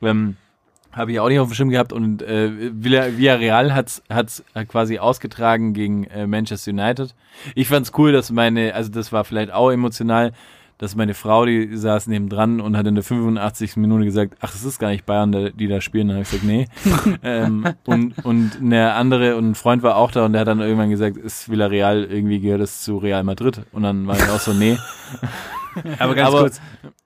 Speaker 2: Ähm, Habe ich auch nicht auf dem Schirm gehabt und äh, Villa- Villarreal hat's hat's quasi ausgetragen gegen äh, Manchester United. Ich fand's cool, dass meine, also das war vielleicht auch emotional, dass meine Frau, die saß neben dran und hat in der 85. Minute gesagt, ach, es ist gar nicht Bayern, die da spielen. Dann habe ich gesagt, nee. <laughs> ähm, und, und eine andere und ein Freund war auch da und der hat dann irgendwann gesagt, ist Villarreal, irgendwie gehört es zu Real Madrid. Und dann war ich auch so, nee.
Speaker 1: Aber ganz
Speaker 2: Aber-
Speaker 1: kurz,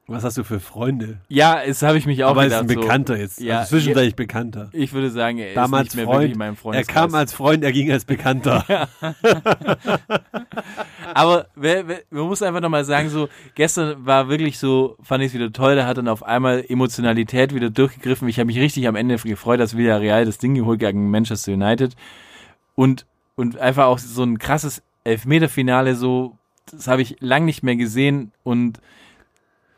Speaker 1: was hast du für Freunde?
Speaker 2: Ja, es habe ich mich auch
Speaker 1: Aber es ist
Speaker 2: gedacht.
Speaker 1: ein
Speaker 2: so,
Speaker 1: Bekannter jetzt.
Speaker 2: Ja,
Speaker 1: also zwischenzeitlich Bekannter.
Speaker 2: ich würde sagen, er
Speaker 1: Damals
Speaker 2: ist nicht mehr
Speaker 1: Freund,
Speaker 2: wirklich in meinem
Speaker 1: er kam als Freund, er ging als Bekannter. <laughs>
Speaker 2: Aber wer, wer, man muss einfach nochmal sagen, so, gestern war wirklich so, fand ich es wieder toll, da hat dann auf einmal Emotionalität wieder durchgegriffen. Ich habe mich richtig am Ende gefreut, dass Villarreal das Ding geholt gegen Manchester United. Und, und einfach auch so ein krasses Elfmeterfinale, so, das habe ich lang nicht mehr gesehen und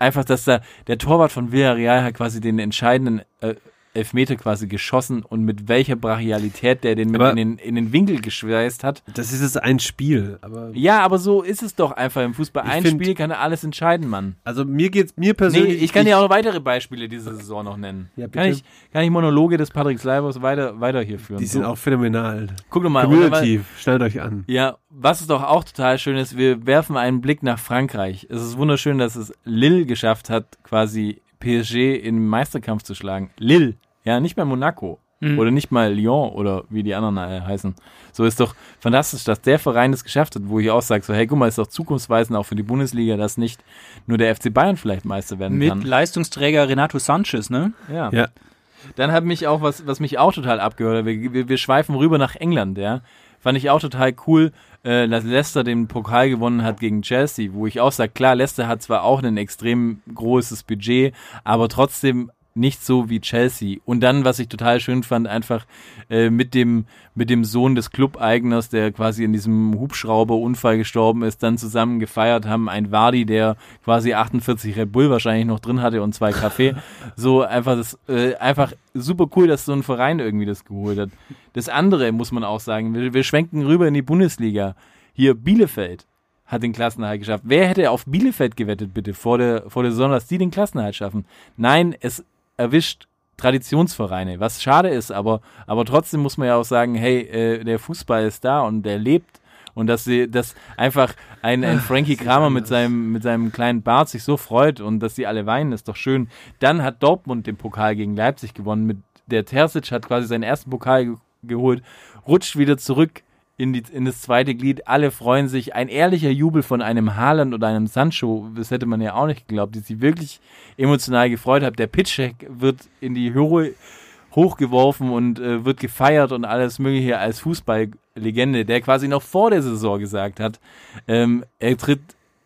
Speaker 2: einfach, dass da der Torwart von Villarreal hat quasi den entscheidenden äh, Elfmeter quasi geschossen und mit welcher Brachialität der den mit
Speaker 1: Aber-
Speaker 2: in den, in den Winkel geschweißt hat.
Speaker 1: Das ist jetzt ein Spiel, aber
Speaker 2: Ja, aber so ist es doch einfach im Fußball. Ein
Speaker 1: find-
Speaker 2: Spiel kann alles entscheiden, Mann.
Speaker 1: also mir geht's mir
Speaker 2: Nee,
Speaker 1: persönlich
Speaker 2: ich kann dir auch noch weitere Beispiele dieser Saison noch nennen.
Speaker 1: Ja, bitte.
Speaker 2: kann, ich, kann ich Monologe des Patrick Sleibers weiter, weiter hier führen?
Speaker 1: die sind
Speaker 2: so.
Speaker 1: auch phänomenal.
Speaker 2: Guck doch mal.
Speaker 1: Community, schnallt euch an.
Speaker 2: Ja, was es doch auch total schön ist, wir werfen einen Blick nach Frankreich. Es ist wunderschön, dass es Lille geschafft hat, quasi PSG im Meisterkampf zu schlagen. Lille, ja, nicht mal Monaco. Oder nicht mal Lyon oder wie die anderen äh, heißen. So ist doch fantastisch, dass der Verein das geschafft hat, wo ich auch sage, so, hey, guck mal, ist doch zukunftsweisend auch für die Bundesliga, dass nicht nur der FC Bayern vielleicht Meister werden
Speaker 3: Mit
Speaker 2: kann.
Speaker 3: Leistungsträger Renato Sanchez, ne?
Speaker 2: Ja.
Speaker 1: Ja.
Speaker 2: Dann hat mich auch was, was mich auch total abgehört hat. Wir, wir, wir schweifen rüber nach England, ja. Fand ich auch total cool, äh, dass Leicester den Pokal gewonnen hat gegen Chelsea, wo ich auch sage, klar, Leicester hat zwar auch ein extrem großes Budget, aber trotzdem nicht so wie Chelsea. Und dann, was ich total schön fand, einfach äh, mit dem mit dem Sohn des Clubeigners, der quasi in diesem Hubschrauberunfall gestorben ist, dann zusammen gefeiert haben. Ein Vardy, der quasi 48 Red Bull wahrscheinlich noch drin hatte und zwei Kaffee. <laughs> so einfach das äh, einfach super cool, dass so ein Verein irgendwie das geholt hat. Das andere muss man auch sagen. Wir, wir schwenken rüber in die Bundesliga. Hier Bielefeld hat den Klassenerhalt geschafft. Wer hätte auf Bielefeld gewettet, bitte, vor der, vor der Saison, dass die den Klassenerhalt schaffen? Nein, es erwischt Traditionsvereine, was schade ist, aber, aber trotzdem muss man ja auch sagen, hey, äh, der Fußball ist da und der lebt und dass sie, dass einfach ein, ein Frankie Kramer mit seinem, mit seinem kleinen Bart sich so freut und dass sie alle weinen, ist doch schön. Dann hat Dortmund den Pokal gegen Leipzig gewonnen mit der Terzic hat quasi seinen ersten Pokal ge geholt, rutscht wieder zurück in, die, in das zweite Glied. Alle freuen sich. Ein ehrlicher Jubel von einem Haaland oder einem Sancho, das hätte man ja auch nicht geglaubt, die sich wirklich emotional gefreut haben. Der Pitcheck wird in die Höhe hochgeworfen und äh, wird gefeiert und alles Mögliche als Fußballlegende, der quasi noch vor der Saison gesagt hat, ähm, er tritt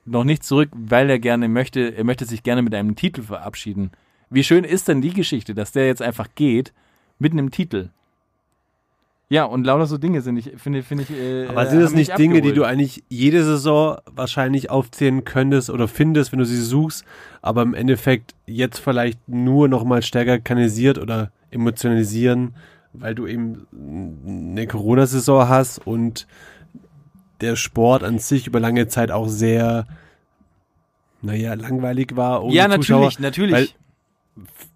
Speaker 2: noch nicht zurück, weil er gerne möchte, er möchte sich gerne mit einem Titel verabschieden. Wie schön ist denn die Geschichte, dass der jetzt einfach geht mit einem Titel? Ja, und lauter so Dinge sind ich, finde, finde ich. Äh,
Speaker 1: Aber sind das nicht Dinge, die
Speaker 2: abgeholt.
Speaker 1: du eigentlich jede Saison wahrscheinlich aufzählen könntest oder findest, wenn du sie suchst, aber im Endeffekt jetzt vielleicht nur noch mal stärker kanalisiert oder emotionalisieren, weil du eben eine Corona-Saison hast und der Sport an sich über lange Zeit auch sehr, naja, langweilig war. ohne
Speaker 2: Ja,
Speaker 1: Zuschauer.
Speaker 2: natürlich, natürlich.
Speaker 1: Weil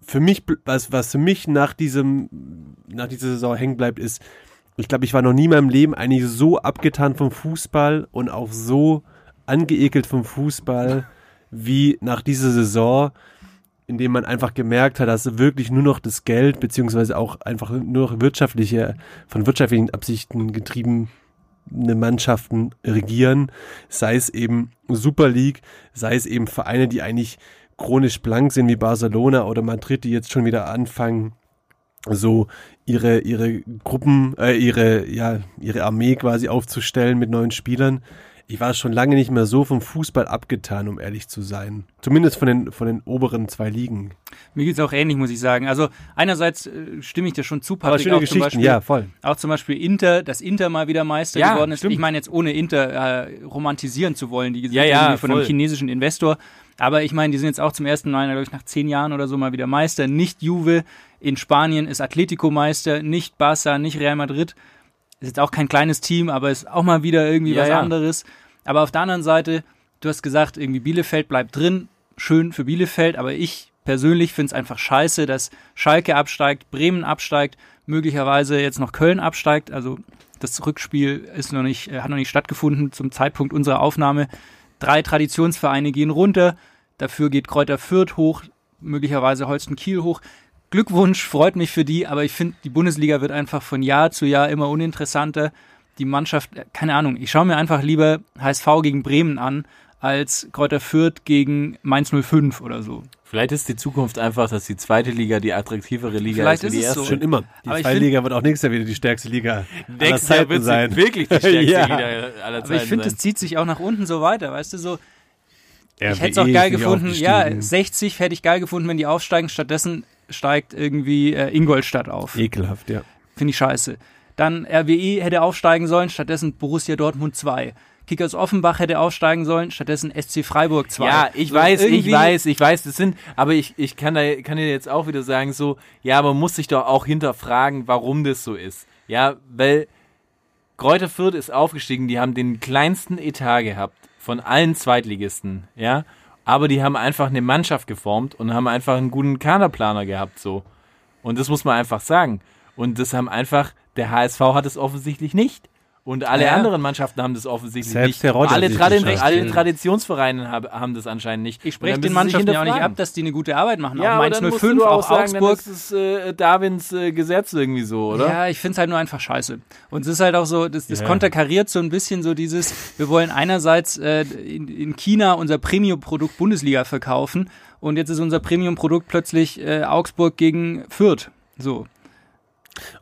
Speaker 1: für mich, was, was für mich nach diesem, nach dieser Saison hängen bleibt, ist, ich glaube, ich war noch nie in meinem Leben eigentlich so abgetan vom Fußball und auch so angeekelt vom Fußball <laughs> wie nach dieser Saison, in dem man einfach gemerkt hat, dass wirklich nur noch das Geld, beziehungsweise auch einfach nur noch wirtschaftliche, von wirtschaftlichen Absichten getriebene Mannschaften regieren, sei es eben Super League, sei es eben Vereine, die eigentlich chronisch blank sind wie Barcelona oder Madrid, die jetzt schon wieder anfangen, so ihre ihre Gruppen, äh, ihre ja ihre Armee quasi aufzustellen mit neuen Spielern. Ich war schon lange nicht mehr so vom Fußball abgetan, um ehrlich zu sein. Zumindest von den von den oberen zwei Ligen.
Speaker 3: Mir geht's auch ähnlich, muss ich sagen. Also einerseits äh, stimme ich dir schon zu,
Speaker 1: Aber
Speaker 3: Patrick,
Speaker 1: schöne
Speaker 3: auch zum
Speaker 1: Geschichten,
Speaker 3: Beispiel,
Speaker 1: ja voll.
Speaker 3: auch zum Beispiel Inter, dass Inter mal wieder Meister
Speaker 2: Ja,
Speaker 3: geworden ist.
Speaker 2: stimmt.
Speaker 3: Ich meine jetzt ohne Inter äh, romantisieren zu wollen, die
Speaker 2: Ja, ja,
Speaker 3: von einem
Speaker 2: voll.
Speaker 3: chinesischen Investor. Aber ich meine, die sind jetzt auch zum ersten Mal, glaube ich, nach zehn Jahren oder so mal wieder Meister. Nicht Juve, in Spanien ist Atletico Meister, nicht Barca, nicht Real Madrid. Ist jetzt auch kein kleines Team, aber ist auch mal wieder irgendwie
Speaker 2: Ja,
Speaker 3: was
Speaker 2: ja.
Speaker 3: anderes. Aber auf der anderen Seite, du hast gesagt, irgendwie Bielefeld bleibt drin. Schön für Bielefeld, aber ich persönlich finde es einfach scheiße, dass Schalke absteigt, Bremen absteigt, möglicherweise jetzt noch Köln absteigt. Also das Rückspiel ist noch nicht, äh, hat noch nicht stattgefunden zum Zeitpunkt unserer Aufnahme. Drei Traditionsvereine gehen runter, dafür geht Kräuter Fürth hoch, möglicherweise Holsten Kiel hoch. Glückwunsch, freut mich für die, aber ich finde, die Bundesliga wird einfach von Jahr zu Jahr immer uninteressanter. Die Mannschaft, äh, keine Ahnung, ich schaue mir einfach lieber HSV gegen Bremen an, als Kräuter Fürth gegen Mainz 05 oder so.
Speaker 2: Vielleicht ist die Zukunft einfach, dass die zweite Liga die attraktivere Liga
Speaker 3: Vielleicht
Speaker 2: ist wie
Speaker 3: ist
Speaker 2: die erste.
Speaker 3: so.
Speaker 1: Schon immer. Die
Speaker 3: Aber ich
Speaker 1: Zweitliga wird auch nächstes Jahr wieder die stärkste Liga aller
Speaker 2: Nächstes Jahr
Speaker 1: Zeiten
Speaker 2: wird
Speaker 1: sein.
Speaker 2: sie wirklich die stärkste <laughs>
Speaker 1: Ja.
Speaker 2: Liga aller
Speaker 3: Aber
Speaker 2: Zeiten
Speaker 3: ich finde, es zieht sich auch nach unten so weiter, weißt du, so, ich
Speaker 1: RWE
Speaker 3: hätte es auch geil gefunden, ja,
Speaker 1: aufgestiegen.
Speaker 3: 60 hätte ich geil gefunden, wenn die aufsteigen, stattdessen steigt irgendwie äh, Ingolstadt auf.
Speaker 1: Ekelhaft, ja.
Speaker 3: Finde ich scheiße. Dann RWE hätte aufsteigen sollen, stattdessen Borussia Dortmund 2. Kickers Offenbach hätte aufsteigen sollen, stattdessen SC Freiburg 2.
Speaker 2: Ja, ich
Speaker 3: So
Speaker 2: weiß, ich weiß, ich weiß, das sind, aber ich, ich kann da, kann dir jetzt auch wieder sagen, so, ja, man muss sich doch auch hinterfragen, warum das so ist. Ja, weil Kräuter Fürth ist aufgestiegen, die haben den kleinsten Etat gehabt von allen Zweitligisten, ja, aber die haben einfach eine Mannschaft geformt und haben einfach einen guten Kaderplaner gehabt, so. Und das muss man einfach sagen. Und das haben einfach, der HSV hat es offensichtlich nicht. Und alle
Speaker 3: Ja.
Speaker 2: anderen Mannschaften haben das offensichtlich
Speaker 1: Selbst
Speaker 2: nicht.
Speaker 1: der Rotter
Speaker 2: alle, Tradi alle Traditionsvereine hab, haben das anscheinend nicht.
Speaker 3: Ich spreche den Mannschaften ja auch nicht ab, dass die eine gute Arbeit machen.
Speaker 2: Ja,
Speaker 3: auch
Speaker 2: aber
Speaker 3: Mainz
Speaker 2: dann musst
Speaker 3: 05,
Speaker 2: du
Speaker 3: auch
Speaker 2: auch sagen, dann
Speaker 3: Augsburg.
Speaker 2: ist äh, Darwins äh, Gesetz irgendwie so, oder?
Speaker 3: Ja, ich finde es halt nur einfach scheiße. Und es ist halt auch so, das, das
Speaker 2: Ja.
Speaker 3: konterkariert so ein bisschen so dieses, wir wollen einerseits äh, in, in China unser Premium-Produkt Bundesliga verkaufen und jetzt ist unser Premium-Produkt plötzlich äh, Augsburg gegen Fürth. So.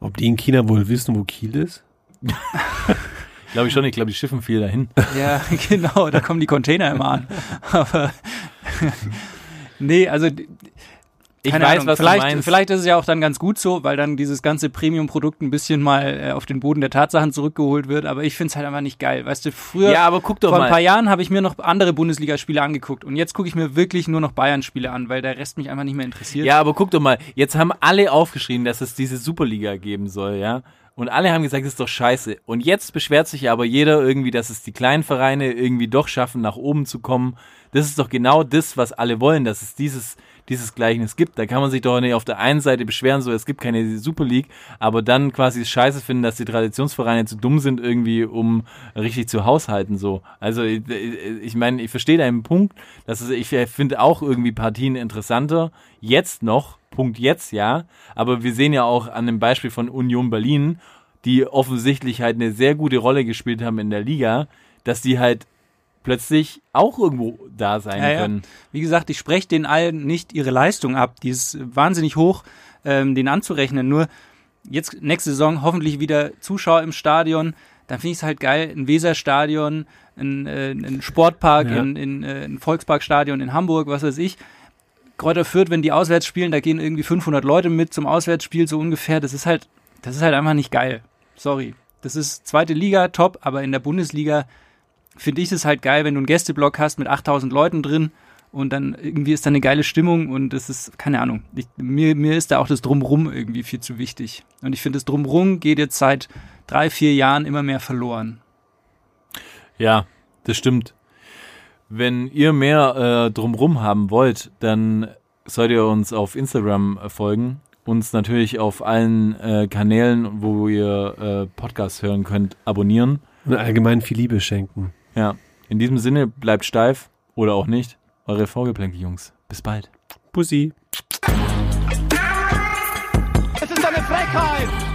Speaker 1: Ob die in China wohl wissen, wo Kiel ist? <laughs>
Speaker 2: Glaube ich schon, ich glaube, die schiffen viel dahin.
Speaker 3: Ja, <laughs> genau, da kommen die Container immer an. <laughs> Aber nee, also
Speaker 2: Ich
Speaker 3: keine
Speaker 2: weiß,
Speaker 3: Ahnung,
Speaker 2: was
Speaker 3: vielleicht,
Speaker 2: du meinst.
Speaker 3: vielleicht ist es ja auch dann ganz gut so, weil dann dieses ganze Premium-Produkt ein bisschen mal äh, auf den Boden der Tatsachen zurückgeholt wird. Aber ich finde es halt einfach nicht geil. Weißt du, früher,
Speaker 2: ja, aber guck doch
Speaker 3: vor ein paar
Speaker 2: mal.
Speaker 3: Jahren habe ich mir noch andere Bundesligaspiele angeguckt und jetzt gucke ich mir wirklich nur noch Bayern-Spiele an, weil der Rest mich einfach nicht mehr interessiert.
Speaker 2: Ja, aber guck doch mal. Jetzt haben alle aufgeschrieben, dass es diese Superliga geben soll, ja? Und alle haben gesagt, das ist doch scheiße. Und jetzt beschwert sich aber jeder irgendwie, dass es die kleinen Vereine irgendwie doch schaffen, nach oben zu kommen. Das ist doch genau das, was alle wollen, dass es dieses, dieses Gleichnis gibt. Da kann man sich doch nicht auf der einen Seite beschweren, so es gibt keine Super League, aber dann quasi scheiße finden, dass die Traditionsvereine zu dumm sind, irgendwie, um richtig zu haushalten, so. Also, ich, ich meine, ich verstehe deinen Punkt, dass es, ich finde auch irgendwie Partien interessanter, jetzt noch, Punkt jetzt, ja, aber wir sehen ja auch an dem Beispiel von Union Berlin, die offensichtlich halt eine sehr gute Rolle gespielt haben in der Liga, dass die halt plötzlich auch irgendwo da sein
Speaker 3: Ja, ja.
Speaker 2: können.
Speaker 3: Wie gesagt, ich spreche den allen nicht ihre Leistung ab. Die ist wahnsinnig hoch, ähm, den anzurechnen. Nur jetzt nächste Saison hoffentlich wieder Zuschauer im Stadion. Dann finde ich es halt geil, ein Weserstadion, ein, äh, ein Sportpark,
Speaker 1: Ja.
Speaker 3: in, in, äh, ein Volksparkstadion in Hamburg, was weiß ich. Kräuter Fürth, wenn die auswärts spielen, da gehen irgendwie 500 Leute mit zum Auswärtsspiel so ungefähr. Das ist halt, das ist halt einfach nicht geil. Sorry. Das ist zweite Liga, top, aber in der Bundesliga finde ich es halt geil, wenn du einen Gästeblock hast mit 8000 Leuten drin und dann irgendwie ist da eine geile Stimmung und das ist, keine Ahnung, ich, mir, mir ist da auch das Drumrum irgendwie viel zu wichtig. Und ich finde, das Drumrum geht jetzt seit drei, vier Jahren immer mehr verloren.
Speaker 2: Ja, das stimmt. Wenn ihr mehr äh, drumrum haben wollt, dann sollt ihr uns auf Instagram äh, folgen. Uns natürlich auf allen äh, Kanälen, wo ihr äh, Podcasts hören könnt, abonnieren.
Speaker 1: Und allgemein viel Liebe schenken.
Speaker 2: Ja. In diesem Sinne, bleibt steif oder auch nicht. Eure Vorgeplänkel, Jungs. Bis bald.
Speaker 1: Pussy.
Speaker 6: Es ist eine Frechheit!